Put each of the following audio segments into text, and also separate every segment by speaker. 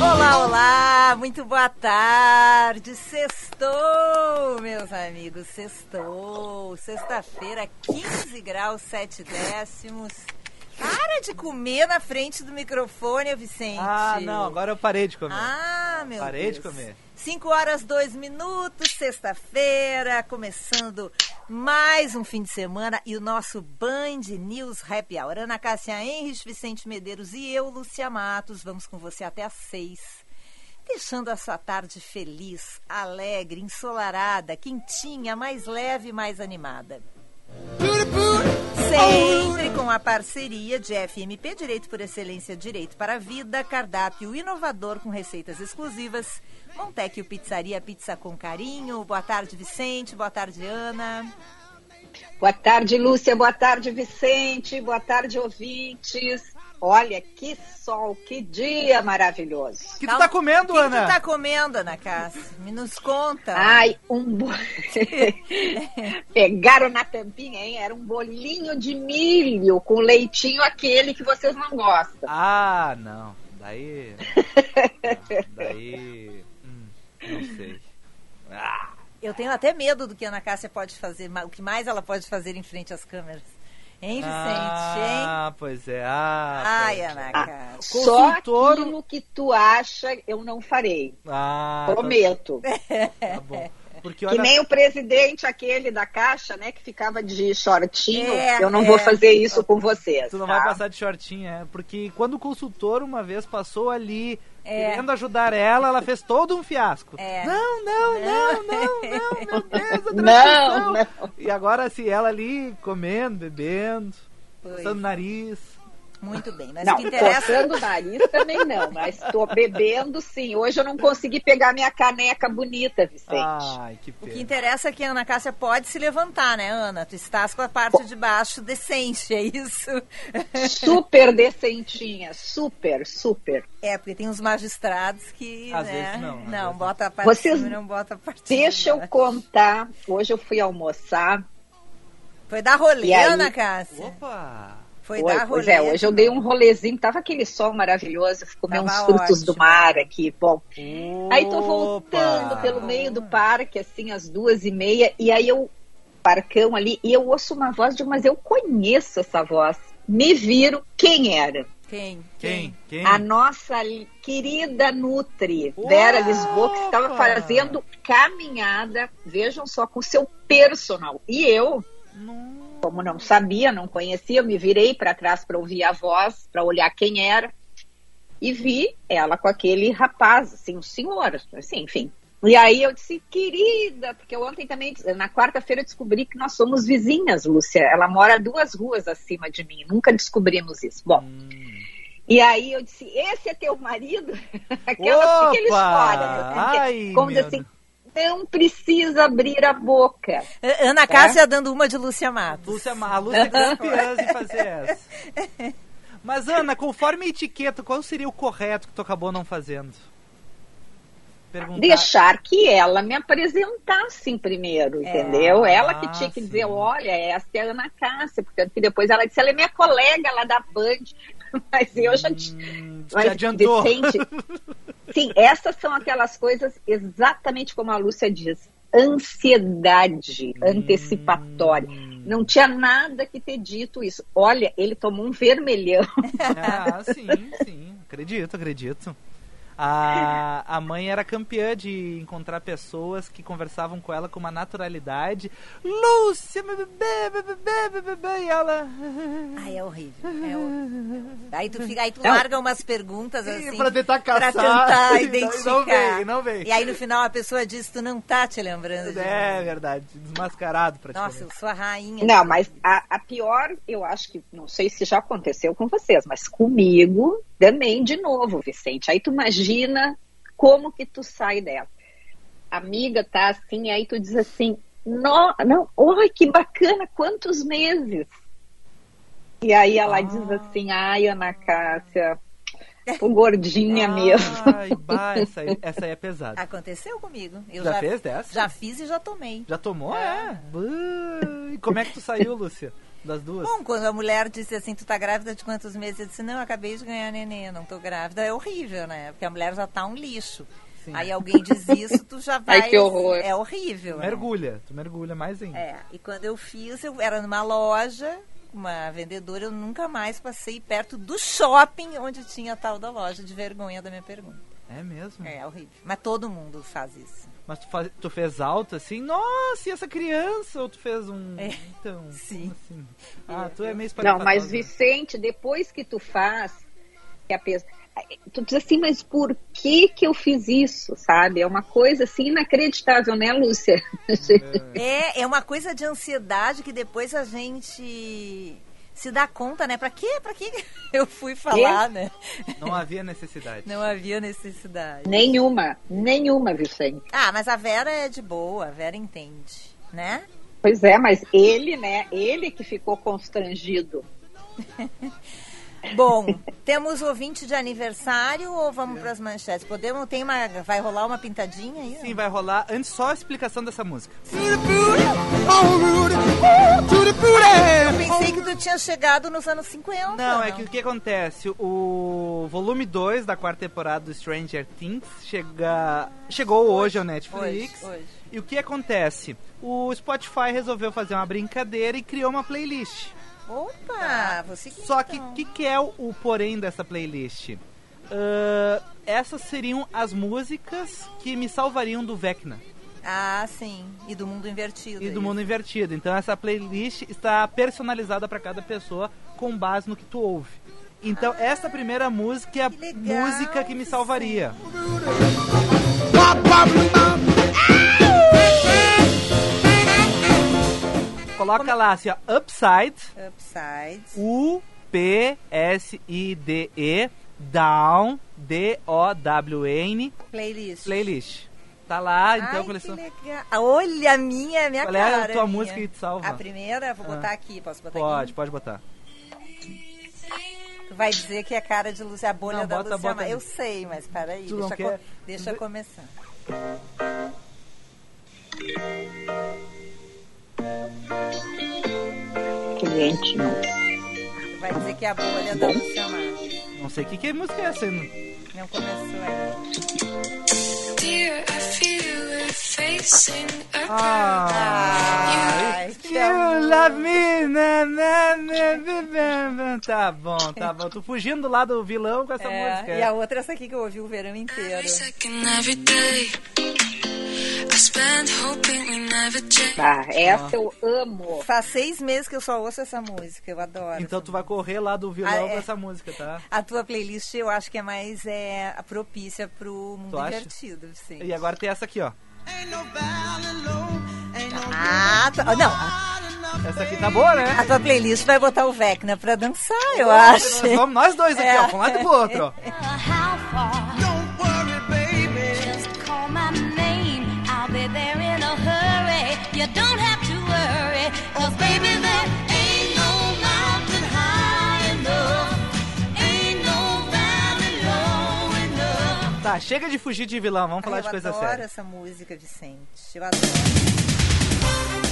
Speaker 1: Olá, olá, muito boa tarde. Sextou, meus amigos, sextou. Sexta-feira, 15 graus, 7 décimos. Para de comer na frente do microfone, Vicente.
Speaker 2: Ah, não, agora eu parei de comer.
Speaker 1: Ah, meu
Speaker 2: parei
Speaker 1: Deus.
Speaker 2: de comer.
Speaker 1: 5 horas 2 minutos, sexta-feira, começando mais um fim de semana e o nosso Band News Happy Hour. Ana Cássia Henrich, Vicente Medeiros e eu, Lúcia Matos, vamos com você até às 6. Deixando a sua tarde feliz, alegre, ensolarada, quentinha, mais leve, mais animada. Sempre com a parceria de FMP Direito por Excelência Direito para a Vida, cardápio inovador com receitas exclusivas. Montecchio Pizzaria Pizza com Carinho. Boa tarde, Vicente. Boa tarde, Ana.
Speaker 3: Boa tarde, Lúcia. Boa tarde, Vicente. Boa tarde, ouvintes. Olha que sol, que dia maravilhoso.
Speaker 2: O que tu tá comendo,
Speaker 1: O que
Speaker 2: Ana?
Speaker 1: tu tá comendo, Ana Cássia? Me nos conta.
Speaker 3: Ai, um bo... Pegaram na tampinha, hein? Era um bolinho de milho com leitinho aquele que vocês não gostam.
Speaker 2: Ah, não. Daí. Daí. Hum, não sei. Ah,
Speaker 1: Eu tenho até medo do que a Ana Cássia pode fazer, o que mais ela pode fazer em frente às câmeras. Hein, Vicente? hein?
Speaker 2: ah pois é. Ah,
Speaker 1: Ai, Ana. Cássia.
Speaker 3: Só
Speaker 2: Consultor-
Speaker 3: aquilo que tu acha, eu não farei.
Speaker 2: Ah, tá-
Speaker 3: Prometo.
Speaker 2: Tá bom. Porque
Speaker 3: Que
Speaker 2: olha.
Speaker 3: nem o presidente aquele da caixa, né, que ficava de shortinho.
Speaker 1: É,
Speaker 3: eu não
Speaker 1: é.
Speaker 3: vou fazer isso com vocês.
Speaker 2: Tu não
Speaker 3: tá?
Speaker 2: vai passar de shortinho, é? Porque quando o consultor uma vez passou ali
Speaker 1: É.
Speaker 2: querendo ajudar ela, ela fez todo um fiasco.
Speaker 1: É.
Speaker 2: Não, não, não, não, não, meu Deus, a
Speaker 3: Não, não.
Speaker 2: E agora, assim, ela ali comendo, bebendo,
Speaker 1: Pois.
Speaker 2: passando o nariz.
Speaker 1: Muito bem, mas
Speaker 3: Não,
Speaker 1: o que interessa.
Speaker 3: coçando o nariz também não, mas estou bebendo sim. Hoje eu não consegui pegar minha caneca bonita, Vicente.
Speaker 2: Ai, que
Speaker 1: O
Speaker 2: pena.
Speaker 1: que interessa é que a Ana Cássia pode se levantar, né, Ana? Tu estás com a parte de baixo decente, é isso?
Speaker 3: Super decentinha, super, super.
Speaker 1: É, porque tem uns magistrados que.
Speaker 2: Às
Speaker 1: né,
Speaker 2: vezes não,
Speaker 1: Não,
Speaker 2: vezes
Speaker 1: bota a parte
Speaker 3: Vocês-
Speaker 1: não bota a parte
Speaker 3: Deixa
Speaker 1: de
Speaker 3: eu contar. Hoje eu fui almoçar.
Speaker 1: Foi dar rolê,
Speaker 3: aí-
Speaker 1: Ana Cássia.
Speaker 2: Opa!
Speaker 1: Foi
Speaker 3: Oi,
Speaker 1: dar rolê.
Speaker 3: pois é, hoje eu dei um rolezinho, tava aquele sol maravilhoso, fui comer uns frutos
Speaker 1: ótimo.
Speaker 3: do mar aqui. Bom, aí tô voltando
Speaker 2: Opa!
Speaker 3: pelo meio do parque, assim, às duas e meia, e aí eu, parcão ali, e eu ouço uma voz, digo, mas eu conheço essa voz. Me viro, quem era?
Speaker 1: Quem?
Speaker 2: Quem? Quem?
Speaker 3: A nossa querida Nutri, Vera
Speaker 2: Opa!
Speaker 3: Lisboa, que estava fazendo caminhada, vejam só, com seu personal. E eu,
Speaker 2: Não.
Speaker 3: Como não sabia, não conhecia, eu me virei para trás para ouvir a voz, para olhar quem era, e vi ela com aquele rapaz, assim, um senhor, assim, enfim. E aí eu disse, querida, porque ontem também, na quarta-feira descobri que nós somos vizinhas, Lúcia. Ela mora duas ruas acima de mim, nunca descobrimos isso. Bom,
Speaker 2: Hum.
Speaker 3: e aí eu disse, esse é teu marido? Aquela aquela história. assim, que-
Speaker 2: Ai,
Speaker 3: como assim, não precisa abrir a boca.
Speaker 1: Ana Cássia dando uma de Lúcia Matos.
Speaker 2: Lúcia, a Lúcia é campeã em fazer essa. Mas, Ana, conforme a etiqueta, qual seria o correto que tu acabou não fazendo? Perguntar.
Speaker 3: Deixar que ela me apresentasse primeiro, entendeu? Ela que
Speaker 2: Ah,
Speaker 3: tinha que
Speaker 2: sim.
Speaker 3: dizer, olha, essa é a Ana Cássia, porque depois ela disse, ela é minha colega lá da Band. Mas eu já te,
Speaker 2: Hum,
Speaker 3: mas,
Speaker 2: adiantou.
Speaker 3: Vicente, sim, essas são aquelas coisas exatamente como a Lúcia diz. Ansiedade antecipatória. Não tinha nada que ter dito isso. Olha, ele tomou um vermelhão.
Speaker 2: Ah, sim, sim. Acredito, acredito. A, a mãe era campeã de encontrar pessoas que conversavam com ela com uma naturalidade. Lúcia, meu bebê, meu bebê, meu bebê, e ela.
Speaker 1: Ai, é horrível. é horrível. Aí tu, fica, aí tu
Speaker 3: Não.
Speaker 1: larga umas perguntas assim.
Speaker 2: pra tentar
Speaker 1: pra
Speaker 2: caçar.
Speaker 1: tentar
Speaker 2: e
Speaker 1: identificar.
Speaker 2: Não vem, não vem.
Speaker 1: E aí no final a pessoa diz: Tu não tá te lembrando de
Speaker 2: É
Speaker 1: mim."
Speaker 2: verdade, desmascarado
Speaker 1: Nossa,
Speaker 2: praticamente.
Speaker 1: eu sou a rainha.
Speaker 3: Não, mas a, a pior, eu acho que, não sei se já aconteceu com vocês, mas comigo também, de novo, Vicente. Aí tu imagina como que tu sai dela. Amiga tá assim, aí tu diz assim, não, não, oi, que bacana, quantos meses? E aí ela
Speaker 2: Ah.
Speaker 3: diz assim, ai, Ana Cássia, o gordinha mesmo.
Speaker 2: Ai, bah, essa aí, essa aí é pesada.
Speaker 1: Aconteceu comigo. Eu
Speaker 2: Já fez dessa?
Speaker 1: Já fiz e já tomei.
Speaker 2: Já tomou?
Speaker 1: É.
Speaker 2: É. E como é que tu saiu, Lúcia? Das duas?
Speaker 1: Bom, quando a mulher disse assim, tu tá grávida de quantos meses? Eu disse, não, eu acabei de ganhar neném, não tô grávida. É horrível, né? Porque a mulher já tá um lixo.
Speaker 2: Sim.
Speaker 1: Aí alguém diz isso, tu já vai...
Speaker 3: Ai, que horror.
Speaker 1: É horrível. né?
Speaker 2: mergulha, tu mergulha mais ainda.
Speaker 1: É, e quando eu fiz, eu era numa loja, uma vendedora, eu nunca mais passei perto do shopping onde tinha a tal da loja, de vergonha da minha pergunta.
Speaker 2: É mesmo?
Speaker 1: É horrível. Mas todo mundo faz isso.
Speaker 2: Mas tu, faz- tu fez alto assim? Nossa, e essa criança? Ou tu fez um.
Speaker 1: É.
Speaker 2: Então.
Speaker 1: Sim.
Speaker 2: assim? Ah, tu é meio
Speaker 3: Não, mas
Speaker 2: espalhafatosa.
Speaker 3: Vicente, depois que tu faz, que a tu diz assim, mas por que que eu fiz isso, sabe? É uma coisa assim inacreditável, né, Lúcia?
Speaker 1: É, é uma coisa de ansiedade que depois a gente se dá conta, né? Pra quê? Pra que eu fui falar, né?
Speaker 2: Não havia necessidade.
Speaker 1: Não havia necessidade.
Speaker 3: nenhuma, nenhuma, Vicente.
Speaker 1: Ah, mas a Vera é de boa, a Vera entende, né?
Speaker 3: Pois é, mas ele, né? Ele que ficou constrangido.
Speaker 1: Bom, temos ouvinte de aniversário ou vamos para as manchetes? Podemos, tem uma, vai rolar uma pintadinha aí?
Speaker 2: Sim, vai rolar. Antes, só a explicação dessa música.
Speaker 1: Eu pensei que tu tinha chegado nos anos 50.
Speaker 2: Não, é que o que acontece? O volume 2 da quarta temporada do Stranger Things chega... chegou hoje ao Netflix.
Speaker 1: Hoje, hoje.
Speaker 2: E o que acontece? O Spotify resolveu fazer uma brincadeira e criou uma playlist.
Speaker 1: Opa, você que
Speaker 2: Só que
Speaker 1: então.
Speaker 2: o que, que é o, o porém dessa playlist? Ah, essas seriam as músicas que me salvariam do Vecna
Speaker 1: Ah, sim. E do mundo invertido.
Speaker 2: e do
Speaker 1: isso.
Speaker 2: mundo invertido. Então essa playlist está personalizada para cada pessoa com base no que tu ouve. Então essa primeira música é a
Speaker 1: Ah, que legal,
Speaker 2: música que me salvaria. Coloca lá assim, ó, Upside,
Speaker 1: Upside.
Speaker 2: U-P-S-I-D-E, Down, D-O-W-N,
Speaker 1: Playlist.
Speaker 2: playlist. Tá lá, então,
Speaker 1: Ai,
Speaker 2: coleção.
Speaker 1: que legal. Ah, Olha a minha, a minha
Speaker 2: Qual é a
Speaker 1: cara.
Speaker 2: tua
Speaker 1: minha.
Speaker 2: música que te salva?
Speaker 1: A primeira, vou
Speaker 2: Ah.
Speaker 1: botar aqui. Posso botar
Speaker 2: Pode,
Speaker 1: aqui?
Speaker 2: pode botar.
Speaker 1: Tu vai dizer que é cara de Lúcia, a bolha
Speaker 2: Não,
Speaker 1: da
Speaker 2: bota,
Speaker 1: Lúcia. Eu sei, mas peraí,
Speaker 2: Tu
Speaker 1: deixa, co- deixa começar.
Speaker 3: Cliente, não.
Speaker 1: Vai dizer que é a bolha da Lúcia Mar.
Speaker 2: Não sei o que, que é música é essa ainda.
Speaker 1: Não começou ainda.
Speaker 2: Ah, you love me. na, na, na. Tá bom, tá bom. Tô fugindo lá do vilão com essa
Speaker 1: É,
Speaker 2: música.
Speaker 1: e a outra é essa aqui que eu ouvi o verão inteiro.
Speaker 4: Every second, every day. I spend hoping we never change.
Speaker 3: Ah, essa eu amo.
Speaker 1: Faz seis meses que eu só ouço essa música, eu adoro.
Speaker 2: Então tu vai correr lá do vilão
Speaker 1: Ah, é.
Speaker 2: com essa música, tá?
Speaker 1: A tua playlist eu acho que é mais é, propícia pro mundo
Speaker 2: Tu acha?
Speaker 1: invertido, sim.
Speaker 2: E agora tem essa aqui, ó.
Speaker 1: Ah, tá- não.
Speaker 2: Essa aqui tá boa, né?
Speaker 1: A tua playlist vai botar o Vecna pra dançar, eu acho.
Speaker 2: Nós vamos nós dois aqui,
Speaker 1: É.
Speaker 2: ó. Pra um lado e pro outro, ó. Tá, chega de fugir de vilão. Vamos falar
Speaker 1: Ai,
Speaker 2: de
Speaker 1: eu
Speaker 2: coisa
Speaker 1: adoro
Speaker 2: séria.
Speaker 1: essa música, Vicente. Eu adoro.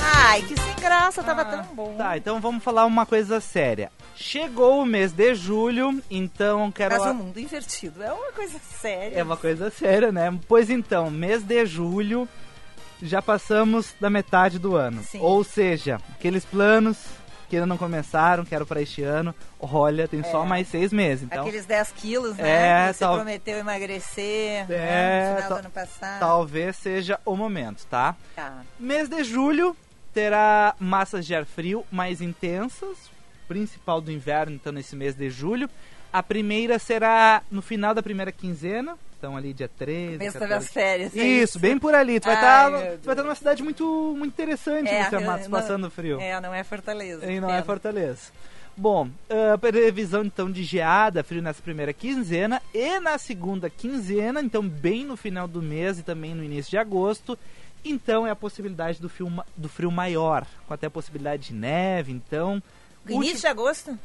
Speaker 1: Ai, que sem graça, tava tão bom.
Speaker 2: Tá, então vamos falar uma coisa séria. Chegou o mês de julho, então quero.
Speaker 1: Mas o mundo invertido é uma coisa séria.
Speaker 2: É uma coisa séria, né? Pois então, mês de julho, já passamos da metade do ano.
Speaker 1: Sim.
Speaker 2: Ou seja, aqueles planos que ainda não começaram, que eram para este ano, olha, tem só mais seis meses. Então,
Speaker 1: Aqueles 10 quilos, né?
Speaker 2: É,
Speaker 1: que você
Speaker 2: tal-
Speaker 1: prometeu emagrecer né,
Speaker 2: É,
Speaker 1: no final
Speaker 2: tal-
Speaker 1: do ano passado.
Speaker 2: talvez seja o momento, tá?
Speaker 1: Tá.
Speaker 2: Mês de julho terá massas de ar frio mais intensas, principal do inverno, então nesse mês de julho. A primeira será no final da primeira quinzena, então ali dia 13.
Speaker 1: Mês
Speaker 2: 14.
Speaker 1: das férias. é
Speaker 2: Isso, bem por ali. Tu vai
Speaker 1: Ai,
Speaker 2: estar estar numa cidade muito, muito interessante,
Speaker 1: É,
Speaker 2: Lucia
Speaker 1: eu-
Speaker 2: Matos,
Speaker 1: não-
Speaker 2: passando frio.
Speaker 1: É, não é Fortaleza.
Speaker 2: E não é. Fortaleza. Bom, ah, previsão então de geada, frio nessa primeira quinzena e na segunda quinzena, então bem no final do mês e também no início de agosto. Então é a possibilidade do frio, do frio maior, com até a possibilidade de neve. Então,
Speaker 1: Início
Speaker 2: último-
Speaker 1: de agosto?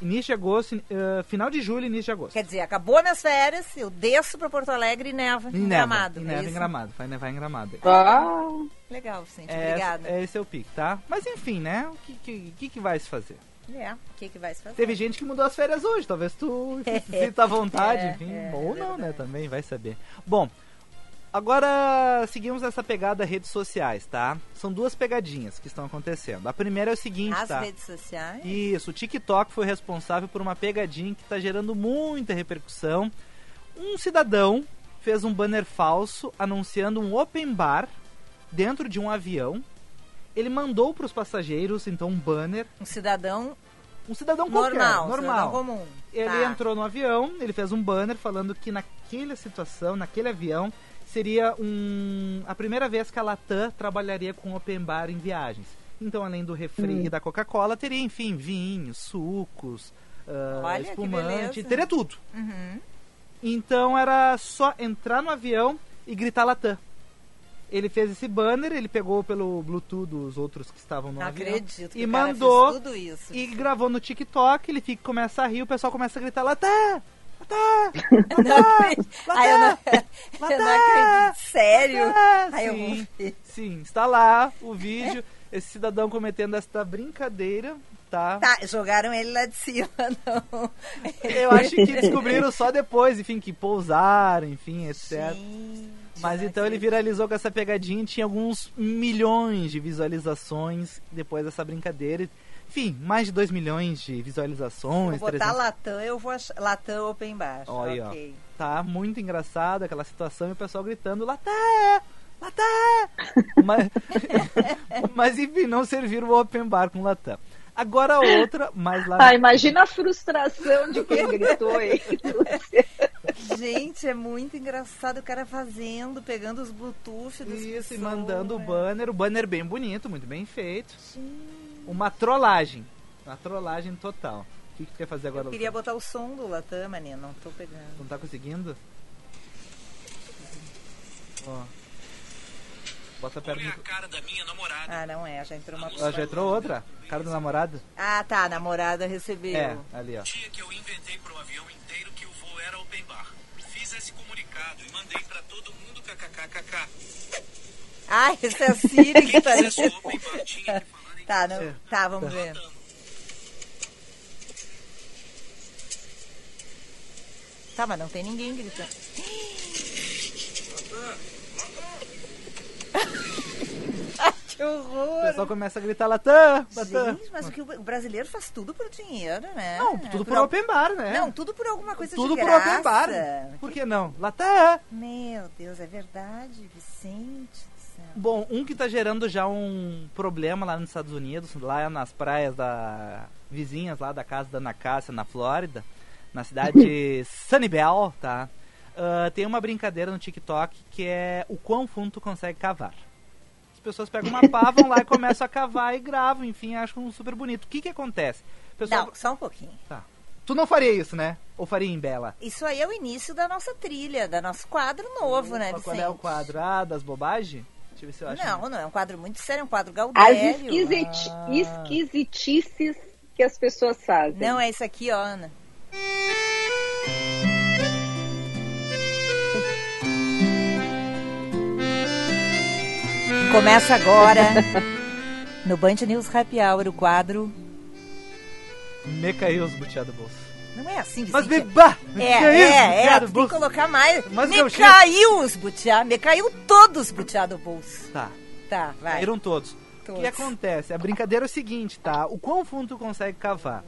Speaker 2: Início de agosto, ah, final de julho, início de agosto.
Speaker 1: Quer dizer, acabou minhas férias, eu desço pra Porto Alegre e neva
Speaker 2: E
Speaker 1: em
Speaker 2: neva,
Speaker 1: Gramado.
Speaker 2: e
Speaker 1: é
Speaker 2: neva em
Speaker 1: isso?
Speaker 2: Gramado, vai nevar em Gramado.
Speaker 3: Ah,
Speaker 1: Legal, Vicente,
Speaker 2: É,
Speaker 1: obrigada.
Speaker 2: é, esse é o pique, tá? Mas enfim, né? O que, que, que, que vai se fazer?
Speaker 1: É, o que, que vai se fazer?
Speaker 2: Teve gente que mudou as férias hoje, talvez tu se sinta à vontade,
Speaker 1: É,
Speaker 2: enfim.
Speaker 1: é,
Speaker 2: ou
Speaker 1: é
Speaker 2: não, né? Também, vai saber. Bom, agora seguimos essa pegada redes sociais, tá? São duas pegadinhas que estão acontecendo. A primeira é o seguinte,
Speaker 1: As
Speaker 2: tá?
Speaker 1: redes sociais?
Speaker 2: Isso, o TikTok foi responsável por uma pegadinha que está gerando muita repercussão. Um cidadão fez um banner falso anunciando um open bar dentro de um avião. Ele mandou para os passageiros, então, um banner.
Speaker 1: Um cidadão
Speaker 2: Um cidadão qualquer,
Speaker 1: normal,
Speaker 2: normal.
Speaker 1: cidadão comum.
Speaker 2: Ele
Speaker 1: Tá.
Speaker 2: entrou no avião, ele fez um banner falando que naquela situação, naquele avião, seria um, a primeira vez que a Latam trabalharia com open bar em viagens. Então, além do refri e da Coca-Cola, teria, enfim, vinhos, sucos, ah,
Speaker 1: Olha,
Speaker 2: espumante, teria tudo.
Speaker 1: Uhum.
Speaker 2: Então era só entrar no avião e gritar Latam. Ele fez esse banner, ele pegou pelo Bluetooth dos outros que estavam no
Speaker 1: Não
Speaker 2: avião
Speaker 1: acredito que
Speaker 2: e
Speaker 1: o cara
Speaker 2: mandou
Speaker 1: fez tudo isso.
Speaker 2: e gravou no TikTok, ele fica, começa a rir, o pessoal começa a gritar Latam!
Speaker 1: Acredito. Ai, eu não, acredito. Sério?
Speaker 2: Latam!
Speaker 1: Ai, eu
Speaker 2: Sim, sim, está lá o vídeo, esse cidadão cometendo esta brincadeira, tá?
Speaker 1: Tá, jogaram ele lá de cima, não.
Speaker 2: Eu acho que descobriram só depois, enfim, que pousaram, enfim, etc.
Speaker 1: Gente,
Speaker 2: Mas então ele viralizou com essa pegadinha e tinha alguns milhões de visualizações depois dessa brincadeira. Enfim, mais de 2 milhões de
Speaker 1: Vou
Speaker 2: visualizações.
Speaker 1: botar
Speaker 2: 300
Speaker 1: Latam, eu vou achar. Latam Open Bar.
Speaker 2: Olha aí, ó.
Speaker 1: ok.
Speaker 2: Tá muito engraçado aquela situação e o pessoal gritando Latam! Latam! mas, mas enfim, não serviram o open bar com Latam. Agora outra, mais lá.
Speaker 3: ah, imagina a frustração de quem gritou aí.
Speaker 1: Gente, é muito engraçado o cara fazendo, pegando os Bluetooth das
Speaker 2: Isso, e
Speaker 1: pessoas.
Speaker 2: mandando o banner, o banner bem bonito, muito bem feito. Uma trollagem. Uma trollagem total. O que, que tu quer fazer agora,
Speaker 1: Eu queria
Speaker 2: Luciano?
Speaker 1: botar o som do Latam, mané, não tô pegando.
Speaker 2: Não tá conseguindo? Ó. Bota perto
Speaker 5: Olha a
Speaker 2: do...
Speaker 5: cara da minha namorada.
Speaker 1: Ah, não é, já entrou uma
Speaker 2: Ó, já entrou outra? Cara do namorado?
Speaker 1: Ah, tá, a namorada recebeu.
Speaker 2: É, ali, ó.
Speaker 5: Dia que eu inventei pro avião inteiro que o voo era open bar. Fiz esse comunicado e mandei pra todo mundo kkkk.
Speaker 1: Ai, esse é a Siri que tá
Speaker 5: Quem fizesse
Speaker 1: aí.
Speaker 5: o open bar tinha que
Speaker 1: Tá, não, tá, vamos ver. Tá, mas não tem ninguém gritando. Que
Speaker 2: O
Speaker 1: horror!
Speaker 2: pessoal começa a gritar Latam, Latam.
Speaker 1: Gente, mas o que o o brasileiro faz tudo por dinheiro, né?
Speaker 2: Não, tudo por
Speaker 1: al-
Speaker 2: open bar, né?
Speaker 1: Não, tudo por alguma coisa
Speaker 2: Tudo
Speaker 1: de
Speaker 2: por
Speaker 1: graça.
Speaker 2: open bar. Por que não? Latam!
Speaker 1: Meu Deus, é verdade, Vicente.
Speaker 2: Bom, um que tá gerando já um problema lá nos Estados Unidos, lá nas praias da vizinhas lá da casa da Ana Cássia, na Flórida, na cidade de Sunnyvale, tá? Ah, tem uma brincadeira no TikTok que é o quão fundo tu consegue cavar. As pessoas pegam uma pá, vão lá e começam a cavar e gravam, enfim, acham super bonito. O que que acontece? Pessoal,
Speaker 1: Não, só um pouquinho.
Speaker 2: Tá. Tu não faria isso, né? Ou faria em Bela?
Speaker 1: Isso aí é o início da nossa trilha, da nosso quadro novo, né, Vicente?
Speaker 2: Qual é o quadro? Ah, das bobagens? Deixa eu ver se eu acho.
Speaker 1: Não, não, é um quadro muito sério, é um quadro
Speaker 3: As
Speaker 1: gaudério.
Speaker 3: esquisiti
Speaker 2: Ah.
Speaker 3: esquisitices que as pessoas fazem.
Speaker 1: Não, é isso aqui, ó, Ana. Começa agora no Band News Happy Hour o quadro.
Speaker 2: Me caiu os butiá do bolso.
Speaker 1: Não é assim,
Speaker 2: Mas
Speaker 1: Vicente.
Speaker 2: me bah!
Speaker 1: É, é, é, tu tem que colocar mais.
Speaker 2: Mas
Speaker 1: me caiu os butiá, me caiu todos os butiá do bolso.
Speaker 2: Tá,
Speaker 1: Tá, vai.
Speaker 2: caíram todos. O
Speaker 1: Todos.
Speaker 2: que acontece? A brincadeira é o seguinte, tá? O quão fundo tu consegue cavar?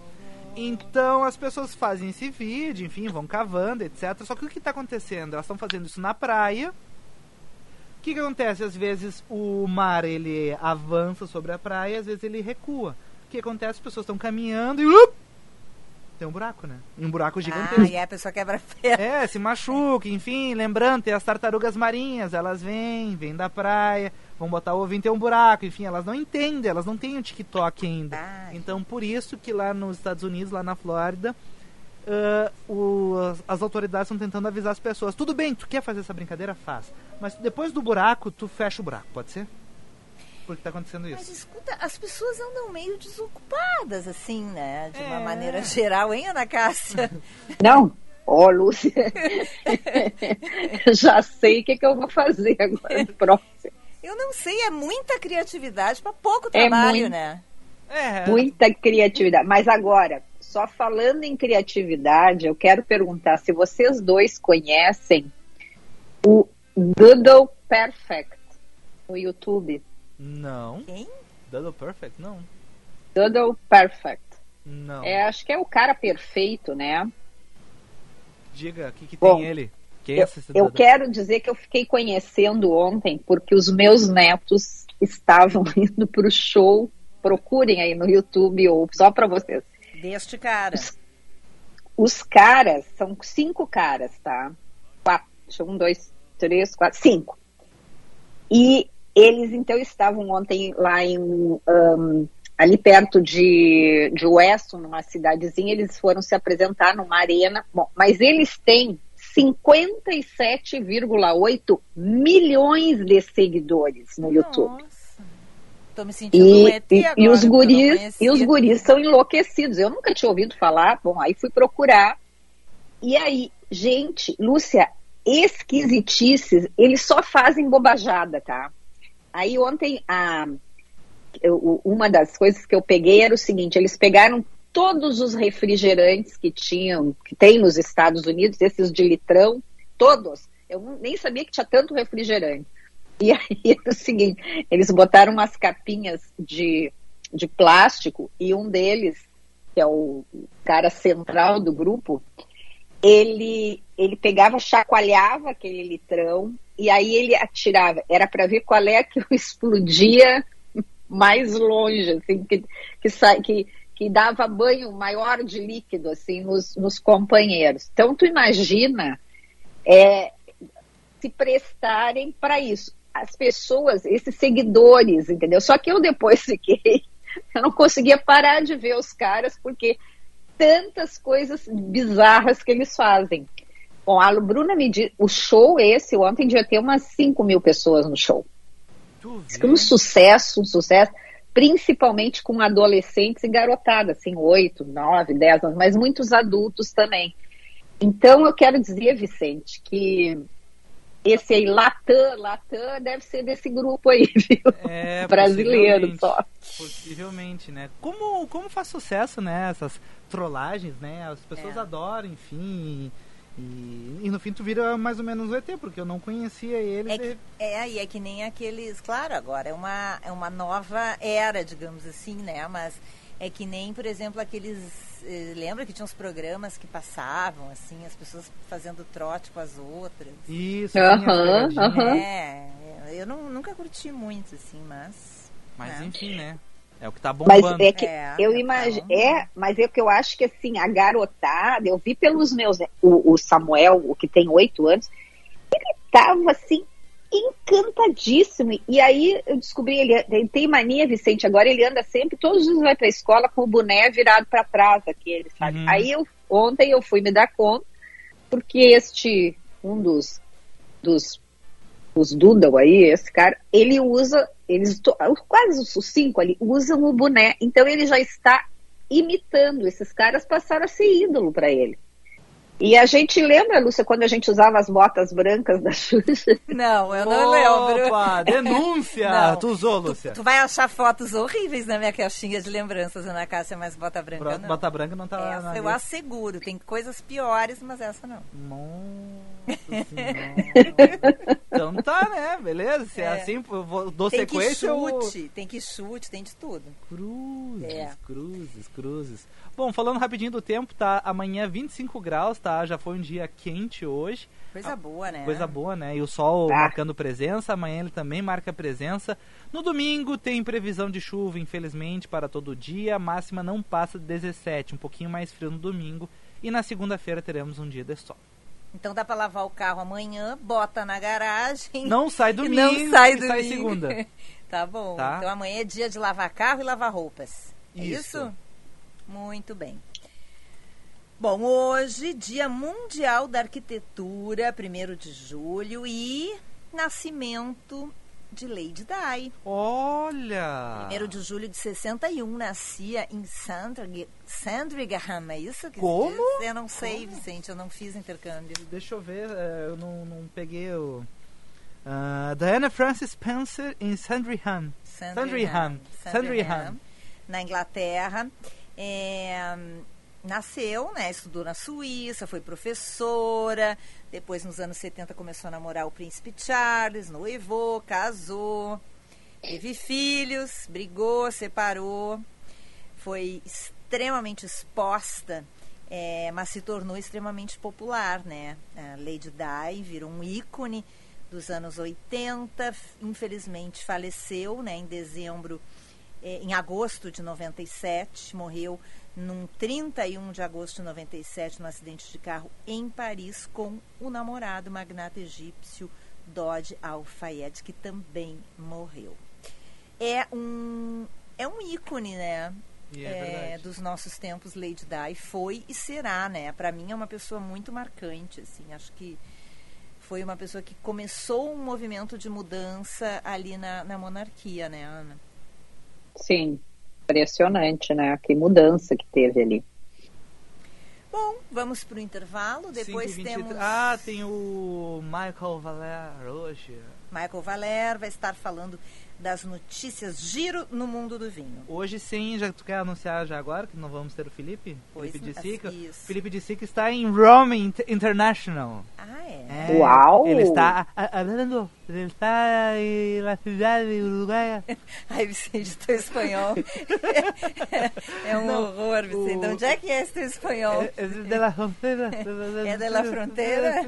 Speaker 2: Então as pessoas fazem esse vídeo, enfim, vão cavando, etc. Só que o que tá acontecendo? Elas estão fazendo isso na praia. O que, que acontece? Às vezes o mar ele avança sobre a praia, às vezes ele recua. O que acontece? As pessoas estão caminhando e. up! Tem um buraco, né? Um buraco gigantesco.
Speaker 1: Ah, e aí a pessoa quebra perna.
Speaker 2: É, se machuca, enfim, lembrando, tem as tartarugas marinhas, elas vêm, vêm da praia, vão botar o ovinho, tem um buraco, enfim, elas não entendem, elas não têm o TikTok ainda.
Speaker 1: Ai.
Speaker 2: Então, por isso que lá nos Estados Unidos, lá na Flórida, ah, o- as autoridades estão tentando avisar as pessoas. Tudo bem, tu quer fazer essa brincadeira? Faz. Mas depois do buraco, tu fecha o buraco, pode ser? Porque tá acontecendo
Speaker 1: Mas
Speaker 2: isso.
Speaker 1: escuta, as pessoas andam meio desocupadas, assim, né? De uma
Speaker 2: É.
Speaker 1: maneira geral, hein, Ana Cássia?
Speaker 3: Não? Ó, Lúcia, já sei o que, que eu vou fazer agora. Próximo.
Speaker 1: Eu não sei, é muita criatividade para pouco
Speaker 3: É
Speaker 1: trabalho,
Speaker 3: muito.
Speaker 1: né?
Speaker 2: É,
Speaker 3: Muita criatividade. Mas agora, só falando em criatividade, eu quero perguntar se vocês dois conhecem o Doodle Perfect no YouTube.
Speaker 2: Não.
Speaker 1: Quem?
Speaker 2: Double Perfect? Não.
Speaker 3: Doodle Perfect.
Speaker 2: Não.
Speaker 3: É, acho que é o cara perfeito, né?
Speaker 2: Diga, o que, que
Speaker 3: Bom,
Speaker 2: tem ele? Quem é
Speaker 3: Eu,
Speaker 2: esse
Speaker 3: eu quero dizer que eu fiquei conhecendo ontem porque os meus netos estavam indo para o show. Procurem aí no YouTube ou só para vocês.
Speaker 1: Deste cara.
Speaker 3: Os caras são cinco caras, tá? Quatro, deixa eu- um, dois, três, quatro, cinco. E eles então estavam ontem lá em um, ali perto de, de Weston, numa cidadezinha, eles foram se apresentar numa arena. Bom, mas eles têm 57,8 milhões de seguidores no YouTube.
Speaker 1: Nossa. Tô me sentindo um
Speaker 3: E,
Speaker 1: ET
Speaker 3: e-
Speaker 1: agora.
Speaker 3: e os guris, e os guris são enlouquecidos. Eu nunca tinha ouvido falar. Bom, aí fui procurar. E aí, gente, Lúcia, esquisitices, eles só fazem bobajada, tá? Aí ontem a eu- uma das coisas que eu peguei era o seguinte, eles pegaram todos os refrigerantes que tinham, que tem nos Estados Unidos, esses de litrão, todos. Eu nem sabia que tinha tanto refrigerante. E aí é o seguinte, eles botaram umas capinhas de, de plástico e um deles, que é o cara central do grupo, ele, ele pegava, chacoalhava aquele litrão e aí ele atirava. Era para ver qual é que explodia mais longe, assim, que, que, que, que dava banho maior de líquido assim nos, nos companheiros. Então tu imagina é, se prestarem para isso. As pessoas, esses seguidores, entendeu? Só que eu depois fiquei, eu não conseguia parar de ver os caras porque tantas coisas bizarras que eles fazem. Bom, a Bruna me disse, o show esse, ontem devia ter umas 5 mil pessoas no show. Um sucesso, um sucesso, principalmente com adolescentes e garotada, assim, 8, 9, 10 anos, mas muitos adultos também. Então, eu quero dizer, Vicente, que esse aí, Latam, Latam, deve ser desse grupo aí, viu?
Speaker 2: É,
Speaker 3: Brasileiro só.
Speaker 2: Possivelmente, né? Como, como faz sucesso, né? Essas trollagens, né? As pessoas
Speaker 1: É.
Speaker 2: adoram, enfim. E, e no fim tu vira mais ou menos o ET, porque eu não conhecia eles.
Speaker 1: É, que, é, e é que nem aqueles. Claro, agora é uma, é uma nova era, digamos assim, né? Mas é que nem, por exemplo, aqueles. eh, Lembra que tinha uns programas que passavam, assim, as pessoas fazendo trote com as outras?
Speaker 2: Isso, tinha as
Speaker 3: Aham,
Speaker 2: pegadinhas.
Speaker 3: aham.
Speaker 1: É, eu não, nunca curti muito, assim, mas.
Speaker 2: Mas
Speaker 1: né?
Speaker 2: enfim, né? É o que tá
Speaker 3: Mas
Speaker 2: bombando.
Speaker 3: é que
Speaker 1: É,
Speaker 3: eu
Speaker 1: então-
Speaker 3: imagino. É, mas é que eu acho que assim, a garotada, eu vi pelos meus. O, o Samuel, o que tem oito anos, ele tava assim, encantadíssimo. E aí eu descobri, ele, ele tem mania, Vicente, agora ele anda sempre, todos os dias vai pra escola com o boné virado para trás, aquele, sabe?
Speaker 2: Uhum.
Speaker 3: Aí eu, ontem eu fui me dar conta, porque este, um dos, dos os Doodle aí, esse cara, ele usa, eles quase os cinco ali usam o boné, então ele já está imitando, esses caras passaram a ser ídolo para ele. E a gente lembra, Lúcia, quando a gente usava as botas brancas da Xuxa?
Speaker 1: Não, eu não lembro.
Speaker 2: Opa, denúncia!
Speaker 1: Não.
Speaker 2: Tu usou, Lúcia?
Speaker 1: Tu vai achar fotos horríveis na minha caixinha de lembranças, Ana Cássia, mas bota branca
Speaker 2: Bota
Speaker 1: não.
Speaker 2: Bota branca não tá
Speaker 1: essa
Speaker 2: na
Speaker 1: eu
Speaker 2: lista.
Speaker 1: asseguro, tem coisas piores, mas essa não.
Speaker 2: Nossa. então tá, né? Beleza? Se é,
Speaker 1: É.
Speaker 2: assim, eu vou, dou
Speaker 1: Tem que
Speaker 2: sequência eu...
Speaker 1: chute, tem que chute, tem de tudo.
Speaker 2: Cruzes,
Speaker 1: É.
Speaker 2: cruzes, cruzes. Bom, falando rapidinho do tempo, tá? Amanhã 25 graus, tá? Já foi um dia quente hoje.
Speaker 1: Coisa boa, né?
Speaker 2: Coisa boa, né? E o sol
Speaker 3: Tá.
Speaker 2: marcando presença, amanhã ele também marca presença. No domingo tem previsão de chuva, infelizmente, para todo dia. A máxima não passa de 17, um pouquinho mais frio no domingo. E na segunda-feira teremos um dia de sol.
Speaker 1: Então dá pra lavar o carro amanhã, bota na garagem.
Speaker 2: Não sai domingo,
Speaker 1: não sai domingo.
Speaker 2: sai segunda.
Speaker 1: tá bom.
Speaker 2: Tá.
Speaker 1: Então amanhã é dia de lavar carro e lavar roupas. É
Speaker 2: Isso.
Speaker 1: isso? Muito bem. Bom, hoje, Dia Mundial da Arquitetura, 1 de julho, e nascimento de Lady Di.
Speaker 2: Olha!
Speaker 1: 1 de julho de 61, nascia em Sandri- Sandringham, é isso que
Speaker 2: Como?
Speaker 1: Eu não sei, Vicente, eu não fiz intercâmbio.
Speaker 2: Deixa eu ver, é, eu não, não peguei o. Ah, Diana Francis Spencer em Sandringham. Sandringham. Sandringham.
Speaker 1: na Inglaterra. É, nasceu, né, estudou na Suíça, foi professora. Depois, nos anos 70, começou a namorar o príncipe Charles, noivou, casou, teve filhos, brigou, separou. Foi extremamente exposta, é, mas se tornou extremamente popular, né? A Lady Di virou um ícone dos anos 80, infelizmente faleceu, né, em dezembro eh, em agosto de 97, morreu num 31 de agosto de 97, num acidente de carro em Paris, com o namorado magnata egípcio Dodge Al-Fayed, que também morreu. É um, é um ícone, né?
Speaker 2: É
Speaker 1: é, dos nossos tempos, Lady Di foi e será, né? Para mim é uma pessoa muito marcante, assim. Acho que foi uma pessoa que começou um movimento de mudança ali na, na monarquia, né, Ana?
Speaker 3: Sim, impressionante, né? Que mudança que teve ali.
Speaker 1: Bom, vamos para o intervalo. Depois
Speaker 2: 5h23.
Speaker 1: temos
Speaker 2: Ah, tem o Michael Valer hoje.
Speaker 1: Michael Valer vai estar falando das notícias giro no mundo do vinho.
Speaker 2: Hoje sim, já tu quer anunciar já agora que não vamos ter o Felipe?
Speaker 1: Pois
Speaker 2: Felipe de Sica.
Speaker 1: isso.
Speaker 2: Felipe de Sica está em Rome Inter- International.
Speaker 1: Ah, é?
Speaker 2: É,
Speaker 3: Uau!
Speaker 2: Ele está a- hablando, em la cidade uruguaia.
Speaker 1: Ai, Vicente, teu espanhol. é um
Speaker 2: Não,
Speaker 1: horror, Vicente. De
Speaker 2: o-
Speaker 1: onde é que é esse teu espanhol?
Speaker 2: É, é de la frontera.
Speaker 1: É de la frontera?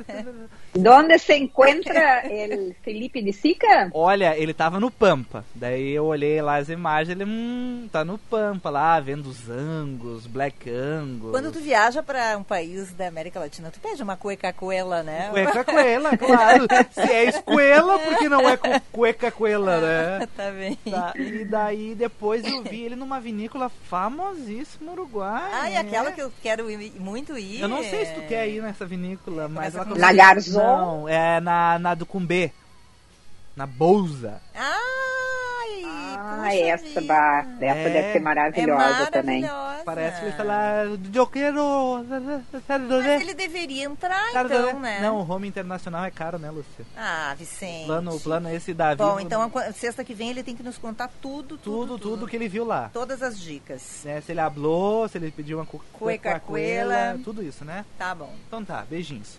Speaker 3: Onde se encontra o Felipe de Sica?
Speaker 2: Olha, ele tava no Pampa. Daí eu olhei lá as imagens, ele hum, tá no Pampa lá, vendo os Angus, Black Angus.
Speaker 1: Quando tu viaja para um país da América Latina, tu pede uma cueca coela, né?
Speaker 2: Cueca coela, claro. Se é escuela, porque não é cu- cueca coela, né?
Speaker 1: tá bem.
Speaker 2: Tá, e daí depois eu vi ele numa vinícola famosíssima uruguaia.
Speaker 1: Ah, e aquela que eu quero ir- muito ir.
Speaker 2: Eu não sei se tu quer ir nessa vinícola, mas ela
Speaker 1: com
Speaker 3: Na Garzon?
Speaker 2: Não, é na, na do Cumbê. Na Bolsa.
Speaker 1: Ai,
Speaker 3: Ah, essa, bah, essa
Speaker 2: É.
Speaker 3: deve ser maravilhosa
Speaker 1: é
Speaker 3: também.
Speaker 1: maravilhosa.
Speaker 2: Parece que ele está lá. Eu quero.
Speaker 1: Mas ele deveria entrar, então, né?
Speaker 2: Não, o home internacional é caro, né, Lúcia?
Speaker 1: Ah, Vicente.
Speaker 2: O plano, o plano é esse da
Speaker 1: Bom, então a qu- sexta que vem ele tem que nos contar tudo, tudo,
Speaker 2: tudo, tudo que ele viu lá.
Speaker 1: Todas as dicas.
Speaker 2: Né, se ele hablou, se ele pediu uma cu-
Speaker 1: Cueca
Speaker 2: tudo isso, né?
Speaker 1: Tá bom.
Speaker 2: Então tá, beijinhos.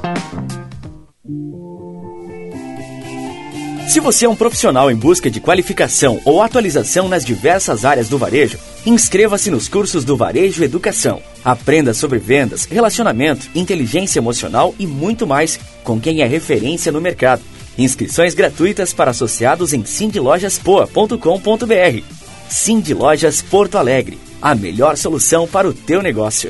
Speaker 6: Se você é um profissional em busca de qualificação ou atualização nas diversas áreas do varejo, inscreva-se nos cursos do Varejo Educação. Aprenda sobre vendas, relacionamento, inteligência emocional e muito mais com quem é referência no mercado. Inscrições gratuitas para associados em sindlojaspoa.com.br. Cindy Lojas Porto Alegre, a melhor solução para o teu negócio.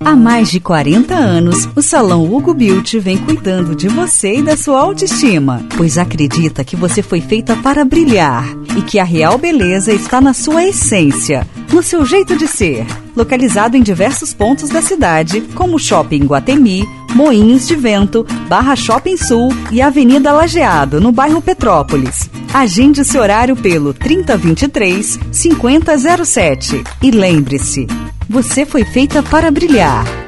Speaker 7: Há mais de 40 anos, o Salão Hugo Beauty vem cuidando de você e da sua autoestima, pois acredita que você foi feita para brilhar e que a real beleza está na sua essência, no seu jeito de ser. Localizado em diversos pontos da cidade, como Shopping Guatemi, Moinhos de Vento, Barra Shopping Sul e Avenida Lajeado, no bairro Petrópolis. Agende seu horário pelo 3023 5007 e lembre-se, você foi feita para brilhar.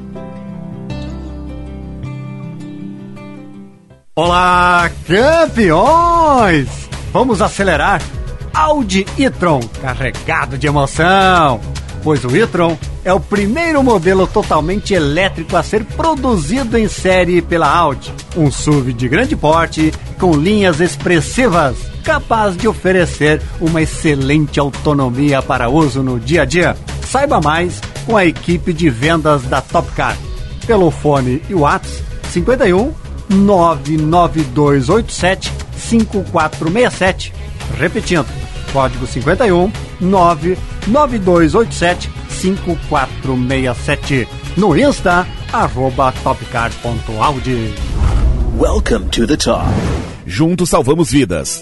Speaker 8: Olá, campeões! Vamos acelerar Audi e-tron, carregado de emoção, pois o e-tron é o primeiro modelo totalmente elétrico a ser produzido em série pela Audi. Um SUV de grande porte com linhas expressivas, capaz de oferecer uma excelente autonomia para uso no dia a dia. Saiba mais com a equipe de vendas da Top Car. Pelo fone e WhatsApp 51 99287 5467. Repetindo, código 51 99287 5467. No Insta, arroba topcar.audi.
Speaker 9: Welcome to the top. Juntos salvamos vidas.